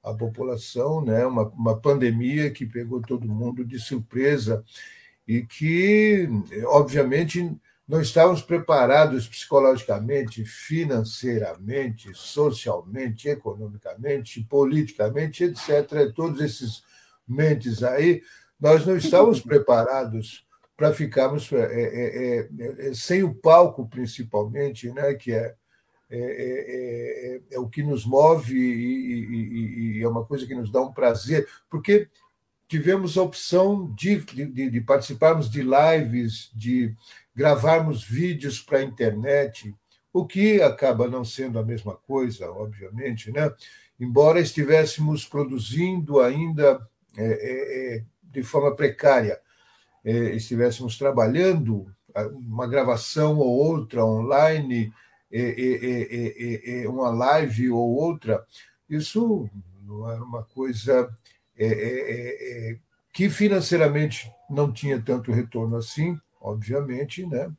a, população, né? Uma, uma pandemia que pegou todo mundo de surpresa e que, obviamente, não estávamos preparados psicologicamente, financeiramente, socialmente, economicamente, politicamente, etc. Todos esses mentes aí, nós não estávamos <laughs> preparados para ficarmos é, é, é, é, sem o palco, principalmente, né, que é, é, é o que nos move e, e, e, é uma coisa que nos dá um prazer, porque tivemos a opção de, de, de participarmos de lives, de gravarmos vídeos para a internet, o que acaba não sendo a mesma coisa, obviamente, né? embora estivéssemos produzindo ainda é, é, é de forma precária, é, estivéssemos trabalhando uma gravação ou outra online, é, uma live ou outra, isso não era uma coisa que financeiramente não tinha tanto retorno assim, obviamente, né?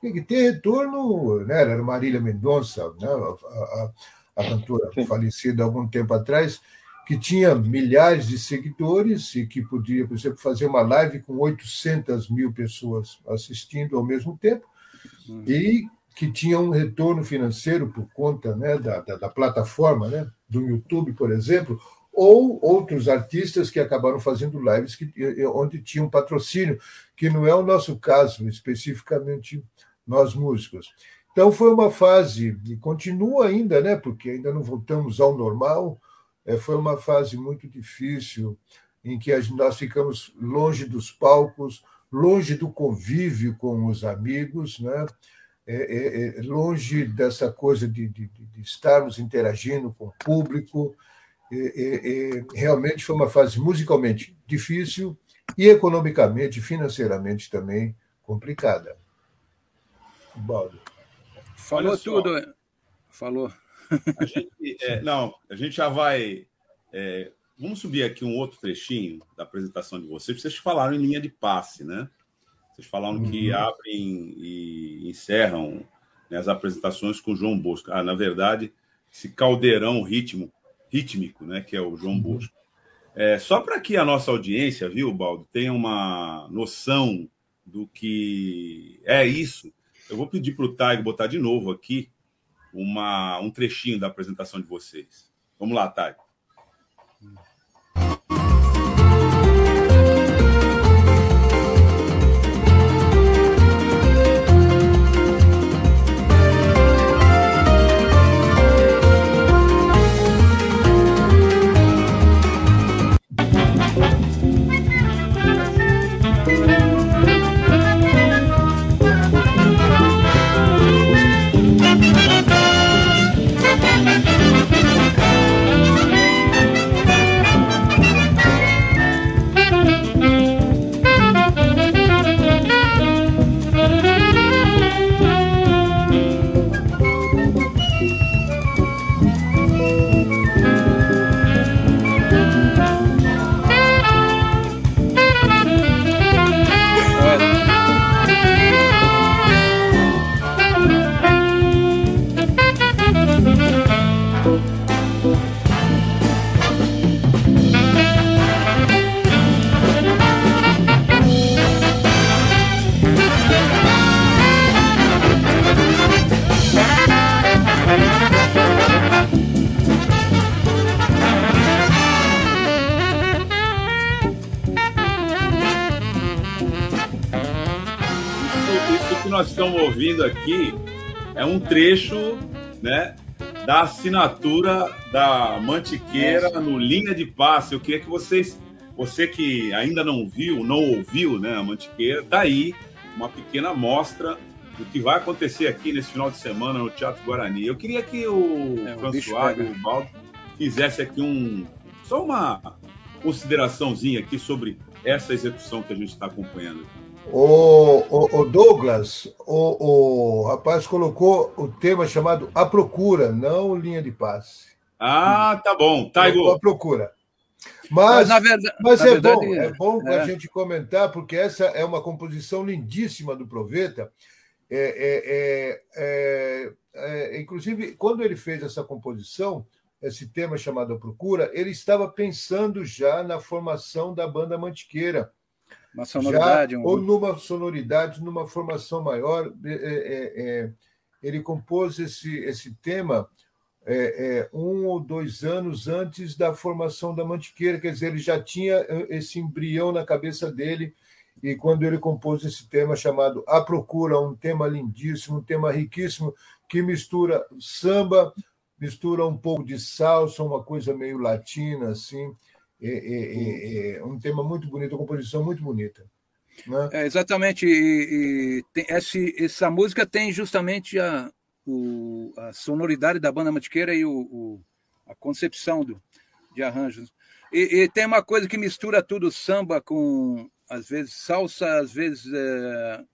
Tem que ter retorno, né? Era Marília Mendonça, né? a, a, a cantora Sim. falecida há algum tempo atrás, que tinha milhares de seguidores e que podia, por exemplo, fazer uma live com 800 mil pessoas assistindo ao mesmo tempo uhum. e que tinha um retorno financeiro por conta né, da, da, da plataforma, né, do YouTube, por exemplo, ou outros artistas que acabaram fazendo lives que, onde tinham patrocínio, que não é o nosso caso, especificamente nós músicos. Então foi uma fase, e continua ainda, né, porque ainda não voltamos ao normal, é, foi uma fase muito difícil, em que nós ficamos longe dos palcos, longe do convívio com os amigos, né? É, é, é longe dessa coisa de, de, de, estarmos interagindo com o público, realmente foi uma fase musicalmente difícil e economicamente, financeiramente também complicada. Baldo. Falou tudo. Falou. A gente, é, não, a gente já vai. É, vamos subir aqui um outro trechinho da apresentação de vocês. Vocês falaram em linha de passe, né? Vocês falaram uhum. que abrem e encerram né, as apresentações com João Bosco. Ah, na verdade, esse caldeirão ritmo rítmico, né, que é o João. Bosco. É, só para que a nossa audiência, viu, Baldo, tenha uma noção do que é isso, eu vou pedir para o Taigo botar de novo aqui uma, um trechinho da apresentação de vocês. Vamos lá, Taigo. Estamos ouvindo aqui é um trecho, né, da assinatura da Mantiqueira no Linha de Passe. Eu queria que vocês, você que ainda não viu, não ouviu, né, a Mantiqueira, tá aí uma pequena amostra do que vai acontecer aqui nesse final de semana no Teatro Guarani. Eu queria que o é, François e o Baldo fizesse aqui um só uma consideraçãozinha aqui sobre essa execução que a gente está acompanhando. O, o, o, Douglas, o, o rapaz colocou o tema chamado A Procura, não Linha de Passe. Ah, tá bom. Taigo. A Procura. Mas, mas, verdade, mas é, verdade, bom, é bom é. a gente comentar, porque essa é uma composição lindíssima do Proveta. É, é, é, é, inclusive, quando ele fez essa composição, esse tema chamado A Procura, ele estava pensando já na formação da banda Mantiqueira. Uma sonoridade. Já, um... Ou numa sonoridade, numa formação maior. É, é, é, ele compôs esse, esse tema é, é, um ou dois anos antes da formação da Mantiqueira, quer dizer, ele já tinha esse embrião na cabeça dele, e quando ele compôs esse tema chamado A Procura, um tema lindíssimo, um tema riquíssimo, que mistura samba, mistura um pouco de salsa, uma coisa meio latina, assim. É, é, é, um tema muito bonito, uma composição muito bonita. Né? É, exatamente. E, e esse, essa música tem justamente a, o, a sonoridade da banda Mantiqueira e o, o, a concepção do, de arranjos. E, e, tem uma coisa que mistura tudo, samba com, às vezes, salsa, às vezes, é,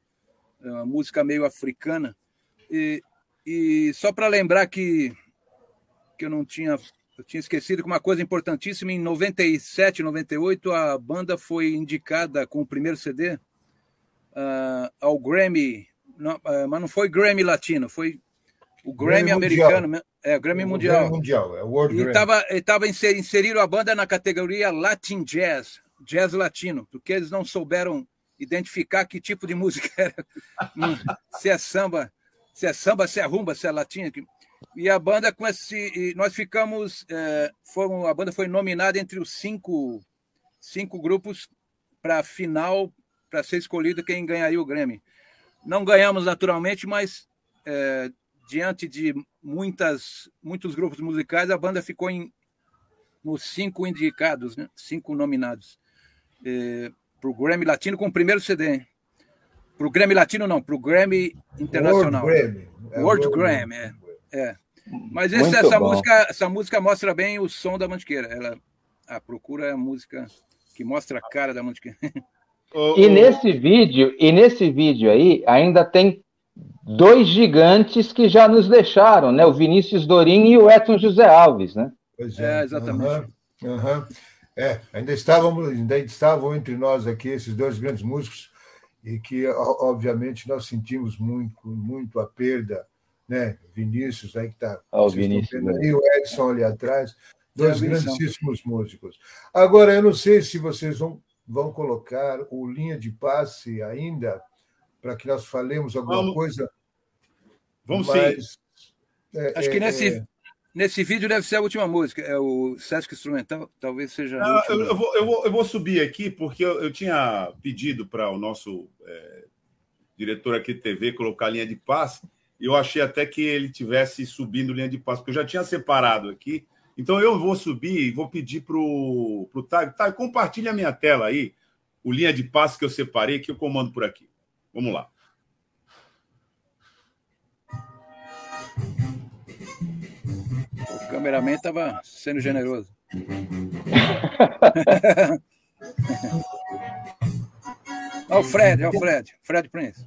é música meio africana. E, e só para lembrar que que eu não tinha eu tinha esquecido que uma coisa importantíssima em 97, 98 a banda foi indicada com o primeiro CD uh, ah, ao Grammy, não, uh, mas não foi Grammy Latino, foi o Grammy, Grammy americano, mundial. é Grammy o Mundial. Grammy mundial, é o World e estava estava inseriram a banda na categoria Latin Jazz, Jazz Latino, porque eles não souberam identificar que tipo de <laughs> música era, se é samba, se é samba, se é rumba, se é latina. E a banda com esse. Nós ficamos. É, foram, a banda foi nominada entre os cinco, cinco grupos para a final, para ser escolhido quem ganharia o Grammy. Não ganhamos naturalmente, mas é, diante de muitas, muitos grupos musicais, a banda ficou em, nos cinco indicados, né? cinco nominados. É, para o Grammy Latino com o primeiro CD. Para o Grammy Latino, não, para o Grammy Internacional. World Grammy. É World, World Grammy, é. É. Mas esse, essa, música, essa música mostra bem o som da Mantiqueira. Ela a procura é a música que mostra a cara da Mantiqueira. <laughs> E nesse vídeo, e nesse vídeo aí, ainda tem dois gigantes que já nos deixaram, né? O Vinícius Dorim e o Edson José Alves, né? Pois é, é exatamente. Uhum, uhum. É, ainda estavam, ainda estavam entre nós aqui esses dois grandes músicos e que obviamente nós sentimos muito, muito a perda né? Vinícius, aí que está. Oh, Vinícius. Né? E o Edson ali atrás, dois grandíssimos músicos. Agora, eu não sei se vocês vão, vão colocar o linha de passe ainda, para que nós falemos alguma Vamos. coisa. Vamos mas, sim. É, Acho é, que nesse, é... nesse vídeo deve ser a última música, é o Sesc Instrumental, talvez seja. Não, eu, eu, vou, eu, vou, eu vou subir aqui, porque eu, eu tinha pedido para o nosso é, diretor aqui de TV colocar a linha de passe eu achei até que ele tivesse subindo linha de passe, porque eu já tinha separado aqui. Então eu vou subir e vou pedir para o Tag. Tag, compartilha a minha tela aí, o linha de passe que eu separei, que eu comando por aqui. Vamos lá. O cameraman estava sendo generoso. <laughs> Olha o Fred, olha o Fred, Fred Prince.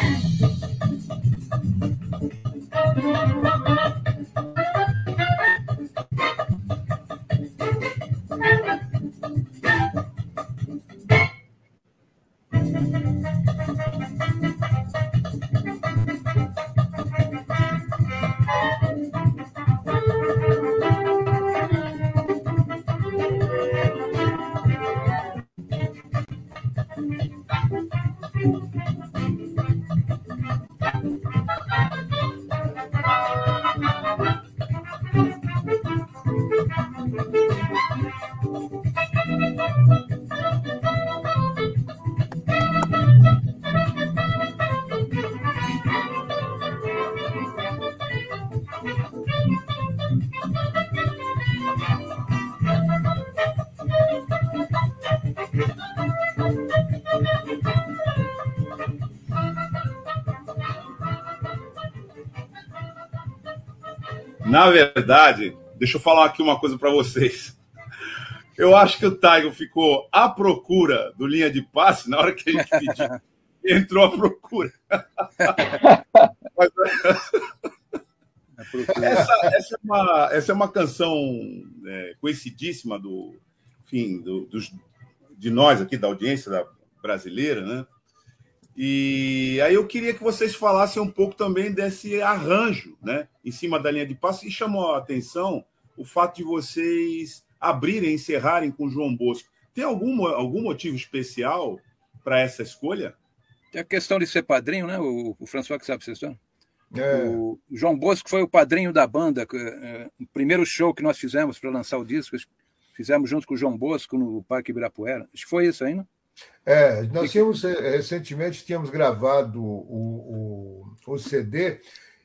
Na verdade, deixa eu falar aqui uma coisa para vocês. Eu acho que o Taigo ficou à procura do linha de passe na hora que a gente pediu. <laughs> entrou à procura. essa, essa, é uma, essa é uma canção é, conhecidíssima do, enfim, do, dos, de nós aqui, da audiência da brasileira, né? E aí eu queria que vocês falassem um pouco também desse arranjo, né? Em cima da linha de passe, e chamou a atenção o fato de vocês abrirem, encerrarem com João Bosco. Tem algum, algum motivo especial para essa escolha? Tem a questão de ser padrinho, né? O, o François que sabe essa história. É. O João Bosco foi o padrinho da banda. É, o primeiro show que nós fizemos para lançar o disco, fizemos junto com o João Bosco no Parque Ibirapuera. Acho que foi isso aí, né? É, nós tínhamos, é, recentemente tínhamos gravado o, o, o CD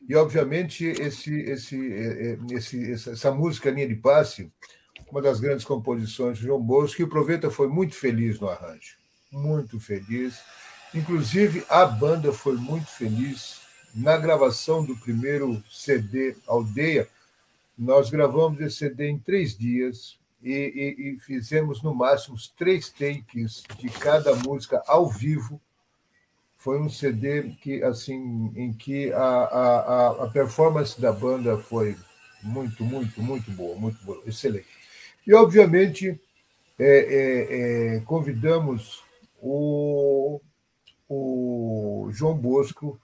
e, obviamente, esse, esse, é, esse, essa música Linha de Passe, uma das grandes composições de João Bosco, e o Proveta foi muito feliz no arranjo, muito feliz. Inclusive, a banda foi muito feliz na gravação do primeiro CD Aldeia. Nós gravamos esse CD em três dias e, e, fizemos no máximo três takes de cada música ao vivo. Foi um CD que, assim, em que a, a, a performance da banda foi muito, muito, muito boa, muito boa, excelente. E, obviamente, é, é, é, convidamos o, o João Bosco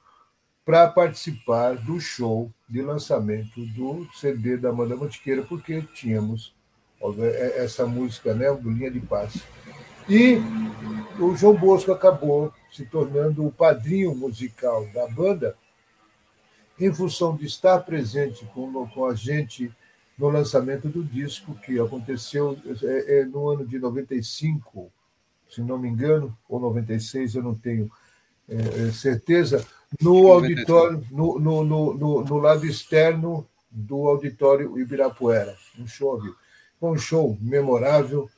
para participar do show de lançamento do CD da Amanda Mantiqueira, porque tínhamos essa música, né, do Linha de Paz. E o João Bosco acabou se tornando o padrinho musical da banda, em função de estar presente com, com a gente no lançamento do disco, que aconteceu é, é, no ano de 95, se não me engano, ou 96, eu não tenho é, é certeza, no auditório, no, no, no, no, lado externo do auditório Ibirapuera, um show Foi um show memorável.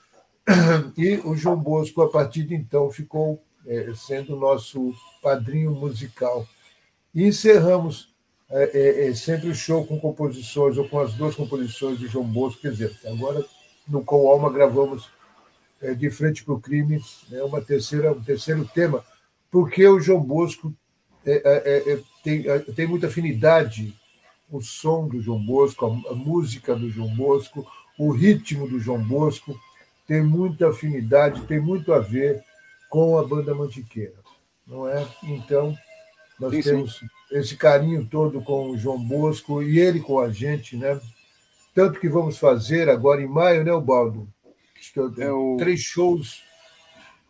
<clears throat> E o João Bosco, a partir de então, ficou é, sendo nosso padrinho musical. E encerramos é, é, é, sempre o show com composições, ou com as duas composições de João Bosco. Quer dizer, agora no Com Alma gravamos é, De Frente para o Crime, né, uma terceira, um terceiro tema, porque o João Bosco é, tem, tem muita afinidade o som do João Bosco, a, a música do João Bosco, o ritmo do João Bosco, tem muita afinidade, tem muito a ver com a banda Mantiqueira, não é? Então, nós sim, temos sim. esse carinho todo com o João Bosco e ele com a gente, né? Tanto que vamos fazer agora em maio, né, Baldo? É o... Três shows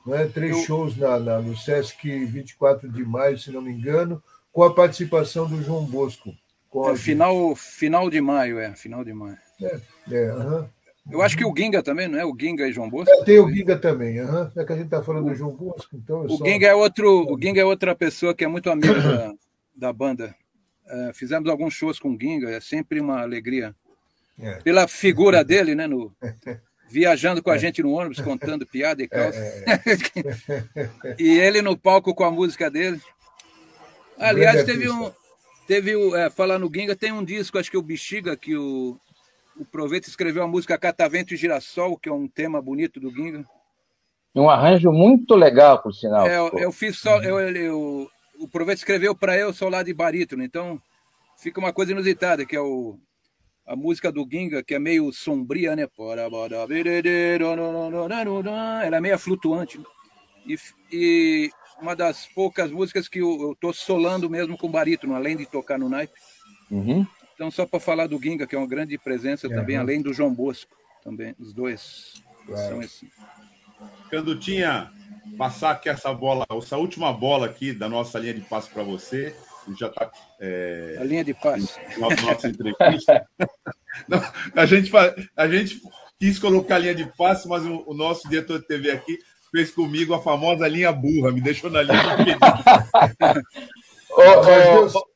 né? três Eu... shows na, na, no Sesc 24 de maio, se não me engano, com a participação do João Bosco. É, final, final de maio, é, final de maio. É, é uhum. Eu acho que o Ginga também, não é? O Ginga e João Bosco? É, tem o Ginga também, uhum. é que a gente está falando o, do João Bosco, então. O, só... Ginga é outro, o Ginga é outra pessoa que é muito amiga da, da banda. Uh, fizemos alguns shows com o Ginga, é sempre uma alegria. É. Pela figura dele, né? No, <laughs> viajando com a é. gente no ônibus, contando piada e calça. É, é, <laughs> e ele no palco com a música dele. Aliás, teve um. Teve o. É, falar no Ginga, tem um disco, acho que o Bexiga, que o, o Proveito escreveu a música Catavento e Girassol, que é um tema bonito do Ginga. Um arranjo muito legal, por sinal. É, eu, eu fiz só. Eu, eu, o Proveito escreveu para eu, sou lá de barítono, então fica uma coisa inusitada, que é o a música do Ginga, que é meio sombria, né? Ela é meio flutuante. E, e uma das poucas músicas que eu, eu tô solando mesmo com barítono, além de tocar no naipe. Uhum. Então, só para falar do Ginga, que é uma grande presença uhum. também, além do João Bosco, também, os dois são assim. Candutinha, passar aqui essa bola, essa última bola aqui da nossa linha de passe para você já está. É, a linha de passe. <laughs> Nossa entrevista. Não, a, gente, a gente quis colocar a linha de passe, mas o, o, nosso diretor de TV aqui fez comigo a famosa linha burra, me deixou na linha. <laughs> mas, deu,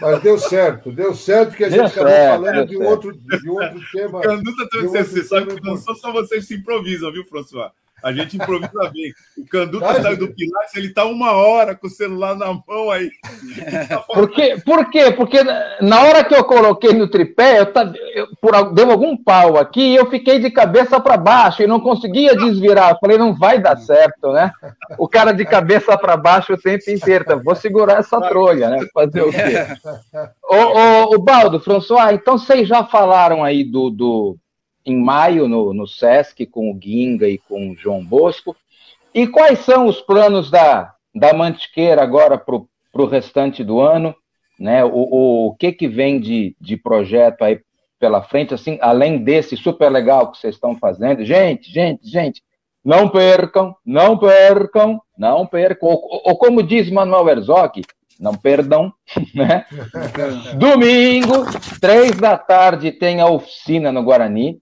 mas deu certo, deu certo que a gente acabou falando de outro, de outro <laughs> tema. Canduta também, você, você sabe que não só, só vocês se improvisam, viu, François? A gente improvisa bem. O Canduta saiu do Pilates, ele está uma hora com o celular na mão aí. <laughs> Por quê? Por quê? Porque na hora que eu coloquei no tripé, eu, tá, eu por, deu algum pau aqui e eu fiquei de cabeça para baixo e não conseguia desvirar. Eu falei, não vai dar certo, né? O cara de cabeça para baixo inteiro. Então, vou segurar essa trolha, né? Fazer o quê? <laughs> ô, ô, ô, Baldo, François, então vocês já falaram aí do, do em maio no, no SESC com o Guinga e com o João Bosco. E quais são os planos da, da Mantiqueira agora para o restante do ano? Né? O, o, o, que, que vem de, de projeto aí pela frente, assim, além desse super legal que vocês estão fazendo? Gente, gente, gente, não percam, não percam, não percam. Ou, ou como diz Manuel Herzog, não perdam, <laughs> né? <laughs> Domingo, três da tarde, tem a oficina no Guarani.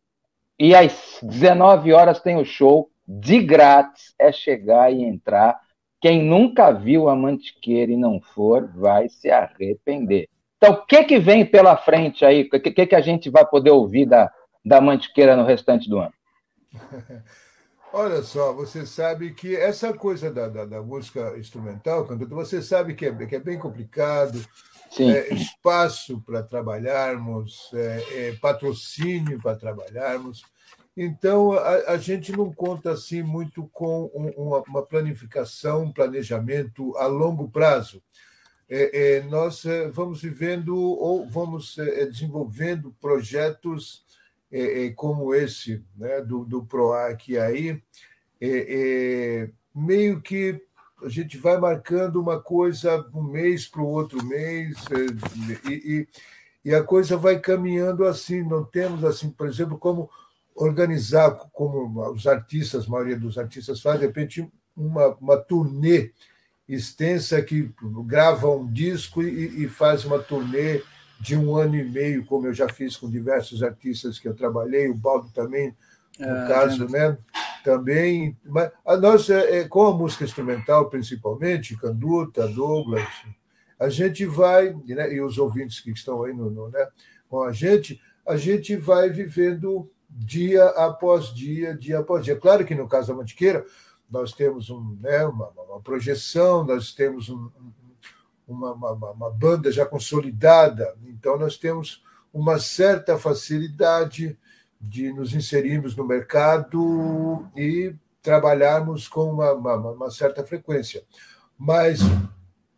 E às 19 horas tem o show de grátis. É chegar e entrar. Quem nunca viu a Mantiqueira e não for, vai se arrepender. Então, o que, que vem pela frente aí? O que, que a gente vai poder ouvir da, da Mantiqueira no restante do ano? <laughs> Olha só, você sabe que essa coisa da, da, da música instrumental, você sabe que é, que é bem complicado, é, espaço para trabalharmos, é, é, patrocínio para trabalharmos. Então, a, a, gente não conta assim muito com um, uma, uma, planificação, um planejamento a longo prazo. É, é, nós é, vamos vivendo ou vamos desenvolvendo projetos como esse né, do, do PROAC aí, meio que a gente vai marcando uma coisa um mês para o outro mês é, e, e, e, a coisa vai caminhando assim. Não temos assim, por exemplo, como organizar como os artistas, a maioria dos artistas faz, de repente uma, uma turnê extensa que grava um disco e, e faz uma turnê de um ano e meio, como eu já fiz com diversos artistas que eu trabalhei, o Baldo também, no é, caso, né? Também. Mas a nossa, é, com a música instrumental, principalmente, Canduta, Douglas, a gente vai, né, e os ouvintes que estão aí no, no, né, com a gente, a gente vai vivendo dia após dia, dia após dia. Claro que no caso da Mantiqueira, nós temos um, né, uma, uma projeção, nós temos um, uma, uma, uma banda já consolidada, então nós temos uma certa facilidade de nos inserirmos no mercado e trabalharmos com uma, uma, uma certa frequência. Mas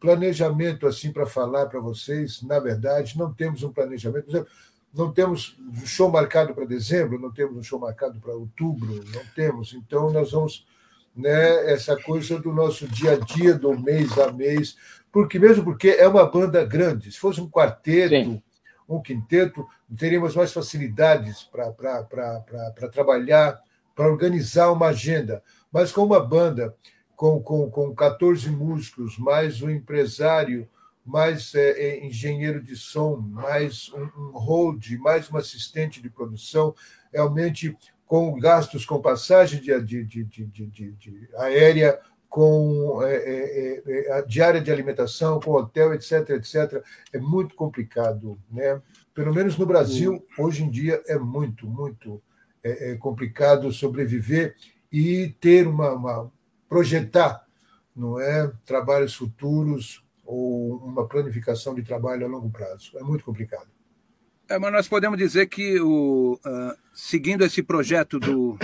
planejamento, assim, para falar para vocês, na verdade, não temos um planejamento. Por exemplo, não temos um show marcado para dezembro, não temos um show marcado para outubro, não temos. Então, nós vamos. Né, essa coisa do nosso dia a dia, do mês a mês, porque mesmo porque é uma banda grande. Se fosse um quarteto, Sim um quinteto, teríamos mais facilidades para trabalhar, para organizar uma agenda. Mas com uma banda com, com, com 14 músicos, mais um empresário, mais é, é, engenheiro de som, mais um, um hold, mais um assistente de produção, realmente com gastos com passagem de, de, de, de, aérea, com é, é, é, a diária de alimentação, com hotel, etc., etc., é muito complicado. Né? Pelo menos no Brasil, hoje em dia, é muito, muito é, é complicado sobreviver e ter uma, uma, projetar não é trabalhos futuros ou uma planificação de trabalho a longo prazo. É muito complicado. É, mas nós podemos dizer que, o, uh, seguindo esse projeto do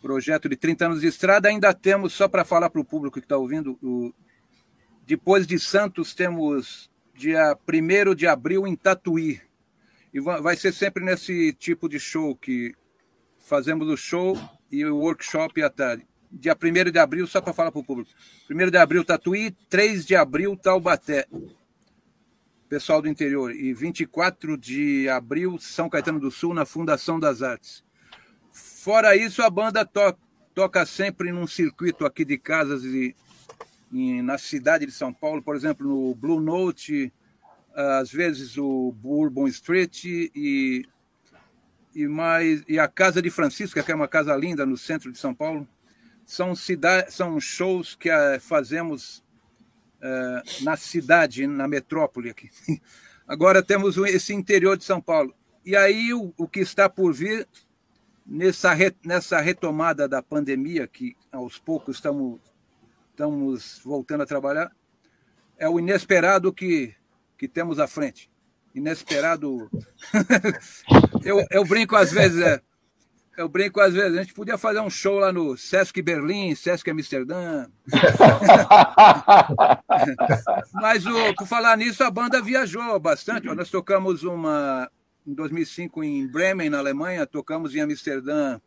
projeto de 30 anos de estrada, ainda temos, só para falar para o público que está ouvindo, o, depois de Santos, temos dia 1 de abril em Tatuí. E vai ser sempre nesse tipo de show que fazemos o show e o workshop à tarde. Dia 1 de abril, só para falar para o público. 1 de abril, Tatuí, 3 de abril, Taubaté pessoal do interior. E 24 de abril, São Caetano do Sul, na Fundação das Artes. Fora isso, a banda to toca sempre num circuito aqui de casas e, e, na cidade de São Paulo, por exemplo, no Blue Note, às vezes o Bourbon Street e, e, mais, e a Casa de Francisca, que é uma casa linda no centro de São Paulo. São, são shows que uh, fazemos na cidade, na metrópole aqui. <laughs> Agora temos esse interior de São Paulo. E aí o, o que está por vir, nessa, re, nessa retomada da pandemia, que aos poucos estamos, estamos voltando a trabalhar, é o inesperado que, que temos à frente. Inesperado. <laughs> eu, eu brinco às vezes, é, eu brinco às vezes, a gente podia fazer um show lá no Sesc Berlim, Sesc Amsterdã. <laughs> Mas o, por falar nisso, a banda viajou bastante. Nós tocamos uma em 2005 em Bremen, na Alemanha, tocamos em Amsterdã.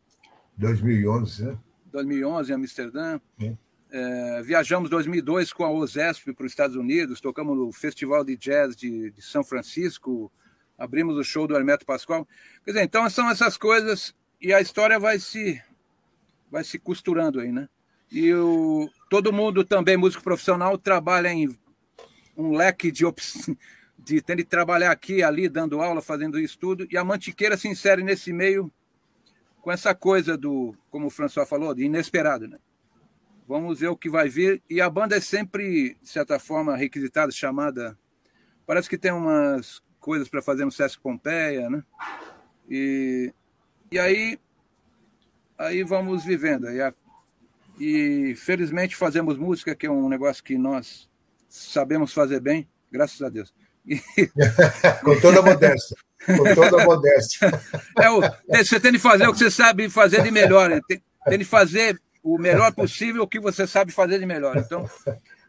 2011, né? 2011 em Amsterdã. É, viajamos em 2002 com a OSESP para os Estados Unidos, tocamos no Festival de Jazz de, de São Francisco, abrimos o show do Hermeto Pascoal. Quer dizer, então são essas coisas e a história vai se vai se costurando aí, né? E o, todo mundo também, músico profissional, trabalha em um leque de opções, <laughs> de ter de trabalhar aqui, ali, dando aula, fazendo isso tudo, e a Mantiqueira se insere nesse meio com essa coisa do, como o François falou, de inesperado, né? Vamos ver o que vai vir. E a banda é sempre, de certa forma, requisitada, chamada. Parece que tem umas coisas para fazer no Sesc Pompeia, né? E e aí, aí vamos vivendo. E, a, e felizmente fazemos música, que é um negócio que nós sabemos fazer bem, graças a Deus. E... <laughs> Com toda a modéstia. Com toda a modéstia. É, o, você tem de fazer o que você sabe fazer de melhor. Né? Tem, tem de fazer o melhor possível o que você sabe fazer de melhor. Então,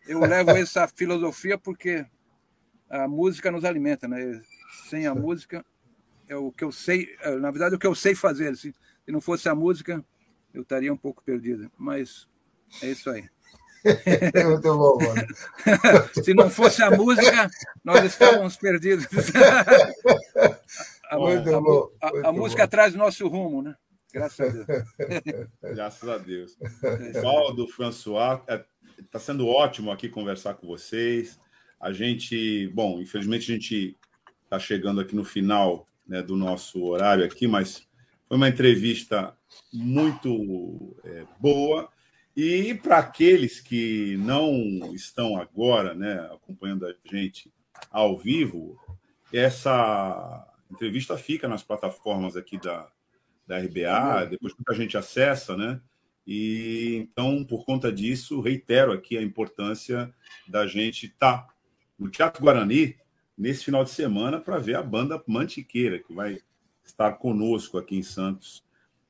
eu levo essa filosofia porque a música nos alimenta, né? Sem a música, é o que eu sei, é, na verdade, é o que eu sei fazer. Se, se não fosse a música, eu estaria um pouco perdido. Mas é isso aí. <laughs> Muito bom, mano. <laughs> se não fosse a música, nós estávamos perdidos. <laughs> a, muito a, bom, a, a música bom. traz nosso rumo, né? Graças a Deus. Graças a Deus. Valdo, François, está é, sendo ótimo aqui conversar com vocês. A gente, bom, infelizmente a gente está chegando aqui no final né, do nosso horário aqui, mas foi uma entrevista muito é, boa. E para aqueles que não estão agora né, acompanhando a gente ao vivo, essa entrevista fica nas plataformas aqui da, da RBA, depois que a gente acessa, né? E então, por conta disso, reitero aqui a importância da gente estar tá no Teatro Guarani nesse final de semana para ver a banda Mantiqueira, que vai estar conosco aqui em Santos.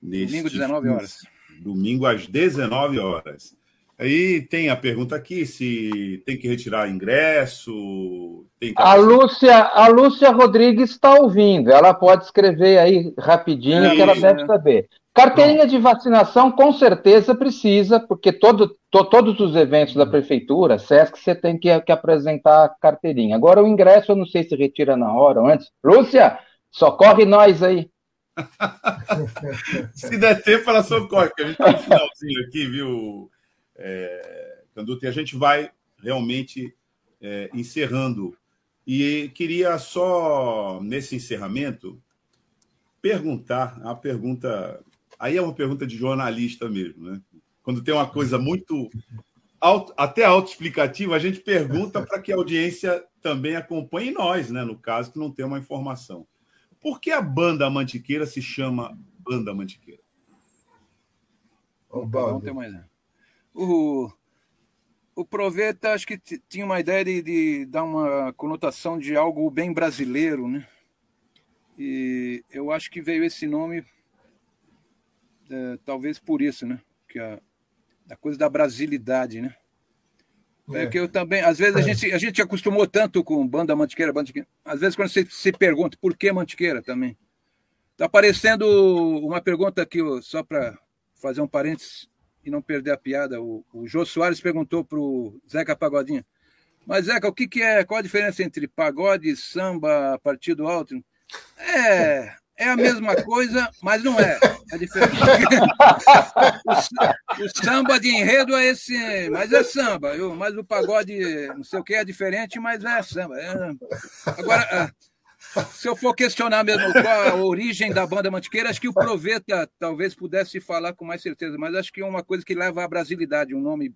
Neste, domingo, 19 horas. Domingo, às 19 horas. Aí tem a pergunta aqui se tem que retirar ingresso. Que... A, Lúcia, a Lúcia Rodrigues está ouvindo. Ela pode escrever aí rapidinho, que ela deve saber. Carteirinha de vacinação, com certeza precisa, porque todo, to, todos os eventos da prefeitura, SESC, você tem que, que, apresentar a carteirinha. Agora, o ingresso, eu não sei se retira na hora ou antes. Lúcia, socorre nós aí. <laughs> se der tempo, ela socorre, porque a gente está no finalzinho aqui, viu, é, Canduta? E a gente vai realmente é, encerrando. E queria só, nesse encerramento, perguntar, a pergunta Aí é uma pergunta de jornalista mesmo, né? Quando tem uma coisa muito auto, até autoexplicativa, a gente pergunta para que a audiência também acompanhe nós, né? No caso, que não tem uma informação. Por que a banda Mantiqueira se chama Banda Mantiqueira? Não tem mais. O, o Proveta acho que tinha uma ideia de, de, dar uma conotação de algo bem brasileiro, né? E eu acho que veio esse nome é, talvez por isso, né? Que a, a coisa da brasilidade, né? É. é. que eu também, às vezes a gente, a gente acostumou tanto com banda mantiqueira, banda mantiqueira. Às vezes quando você se pergunta por que mantiqueira também. Tá aparecendo uma pergunta aqui, só para fazer um parênteses e não perder a piada. O, o Jô Soares perguntou para o Zeca Pagodinha. Mas, Zeca, o que, que é? Qual a diferença entre pagode, samba, partido alto? É, é a mesma coisa, mas não é. É diferente. <laughs> o, samba de enredo é esse, mas é samba. Eu, mas o pagode, não sei o que, é diferente, mas é samba. É... Agora, ah, se eu for questionar mesmo qual a origem da banda Mantiqueira, acho que o Proveta talvez pudesse falar com mais certeza, mas acho que é uma coisa que leva à brasilidade, um nome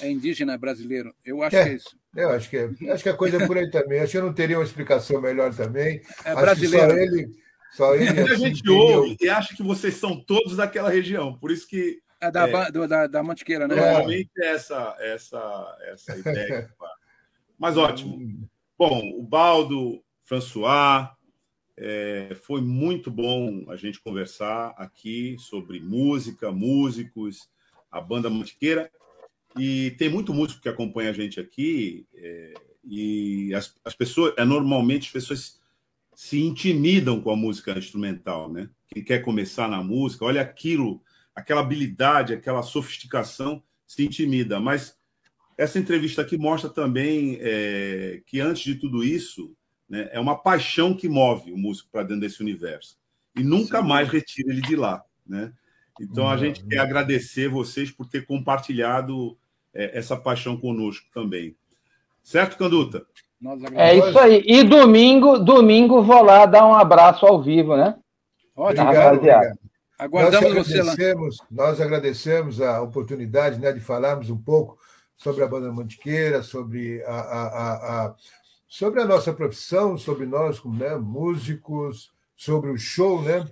é indígena brasileiro. Eu acho é, que é isso. Eu acho que é. Acho que a coisa é por aí também. Acho que eu não teria uma explicação melhor também. É brasileiro. Acho que só ele Só ele, Muita assim, gente ouve e acha que vocês são todos daquela região, por isso que. É da, é, do, da, da Mantiqueira, né? Normalmente é essa, essa, essa ideia. Mas ótimo. Bom, o Baldo, François, é, foi muito bom a gente conversar aqui sobre música, músicos, a banda Mantiqueira. E tem muito músico que acompanha a gente aqui, é, e as, as pessoas, é, normalmente as pessoas se intimidam com a música instrumental, né? Quem quer começar na música, olha aquilo, aquela habilidade, aquela sofisticação, se intimida. Mas essa entrevista aqui mostra também é, que antes de tudo isso, né, é uma paixão que move o músico para dentro desse universo e nunca mais retira ele de lá, né? Então a gente quer agradecer vocês por ter compartilhado é, essa paixão conosco também. Certo, Canduta? É isso aí. E domingo, domingo vou lá dar um abraço ao vivo, né? Obrigado, rapaziada. Aguardamos nós você lá. Nós agradecemos a oportunidade né, de falarmos um pouco sobre a banda Mantiqueira, sobre a, a, a, a sobre a nossa profissão, sobre nós como né, músicos, sobre o show né,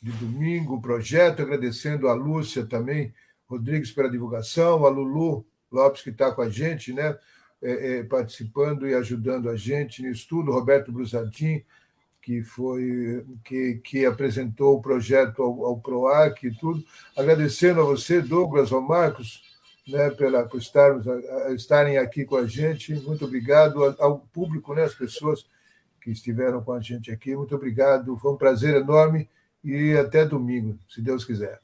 de domingo, o projeto, agradecendo a Lúcia também, Rodrigues pela divulgação, a Lulu Lopes que está com a gente, né, participando e ajudando a gente nisso tudo, Roberto Brusadin, que foi que, que apresentou o projeto ao, ao PROAC e tudo. Agradecendo a você, Douglas, ao Marcos, né, pela, por estarmos, estarem aqui com a gente. Muito obrigado ao público, né, as pessoas que estiveram com a gente aqui. Muito obrigado. Foi um prazer enorme e até domingo, se Deus quiser.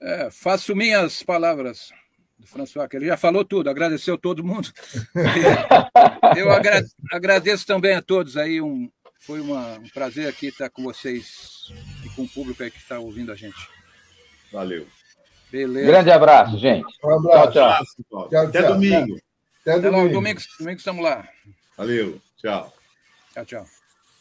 É, faço minhas palavras do François, que ele já falou tudo, agradeceu todo mundo. <laughs> Eu agra agradeço também a todos aí, um, foi uma, um prazer aqui estar com vocês e com o público aí que está ouvindo a gente. Valeu. Beleza. Grande abraço, gente. Um abraço. Tchau, tchau. tchau Até domingo. Até, Até domingo. domingo. Domingo estamos lá. Valeu. Tchau. Tchau, tchau.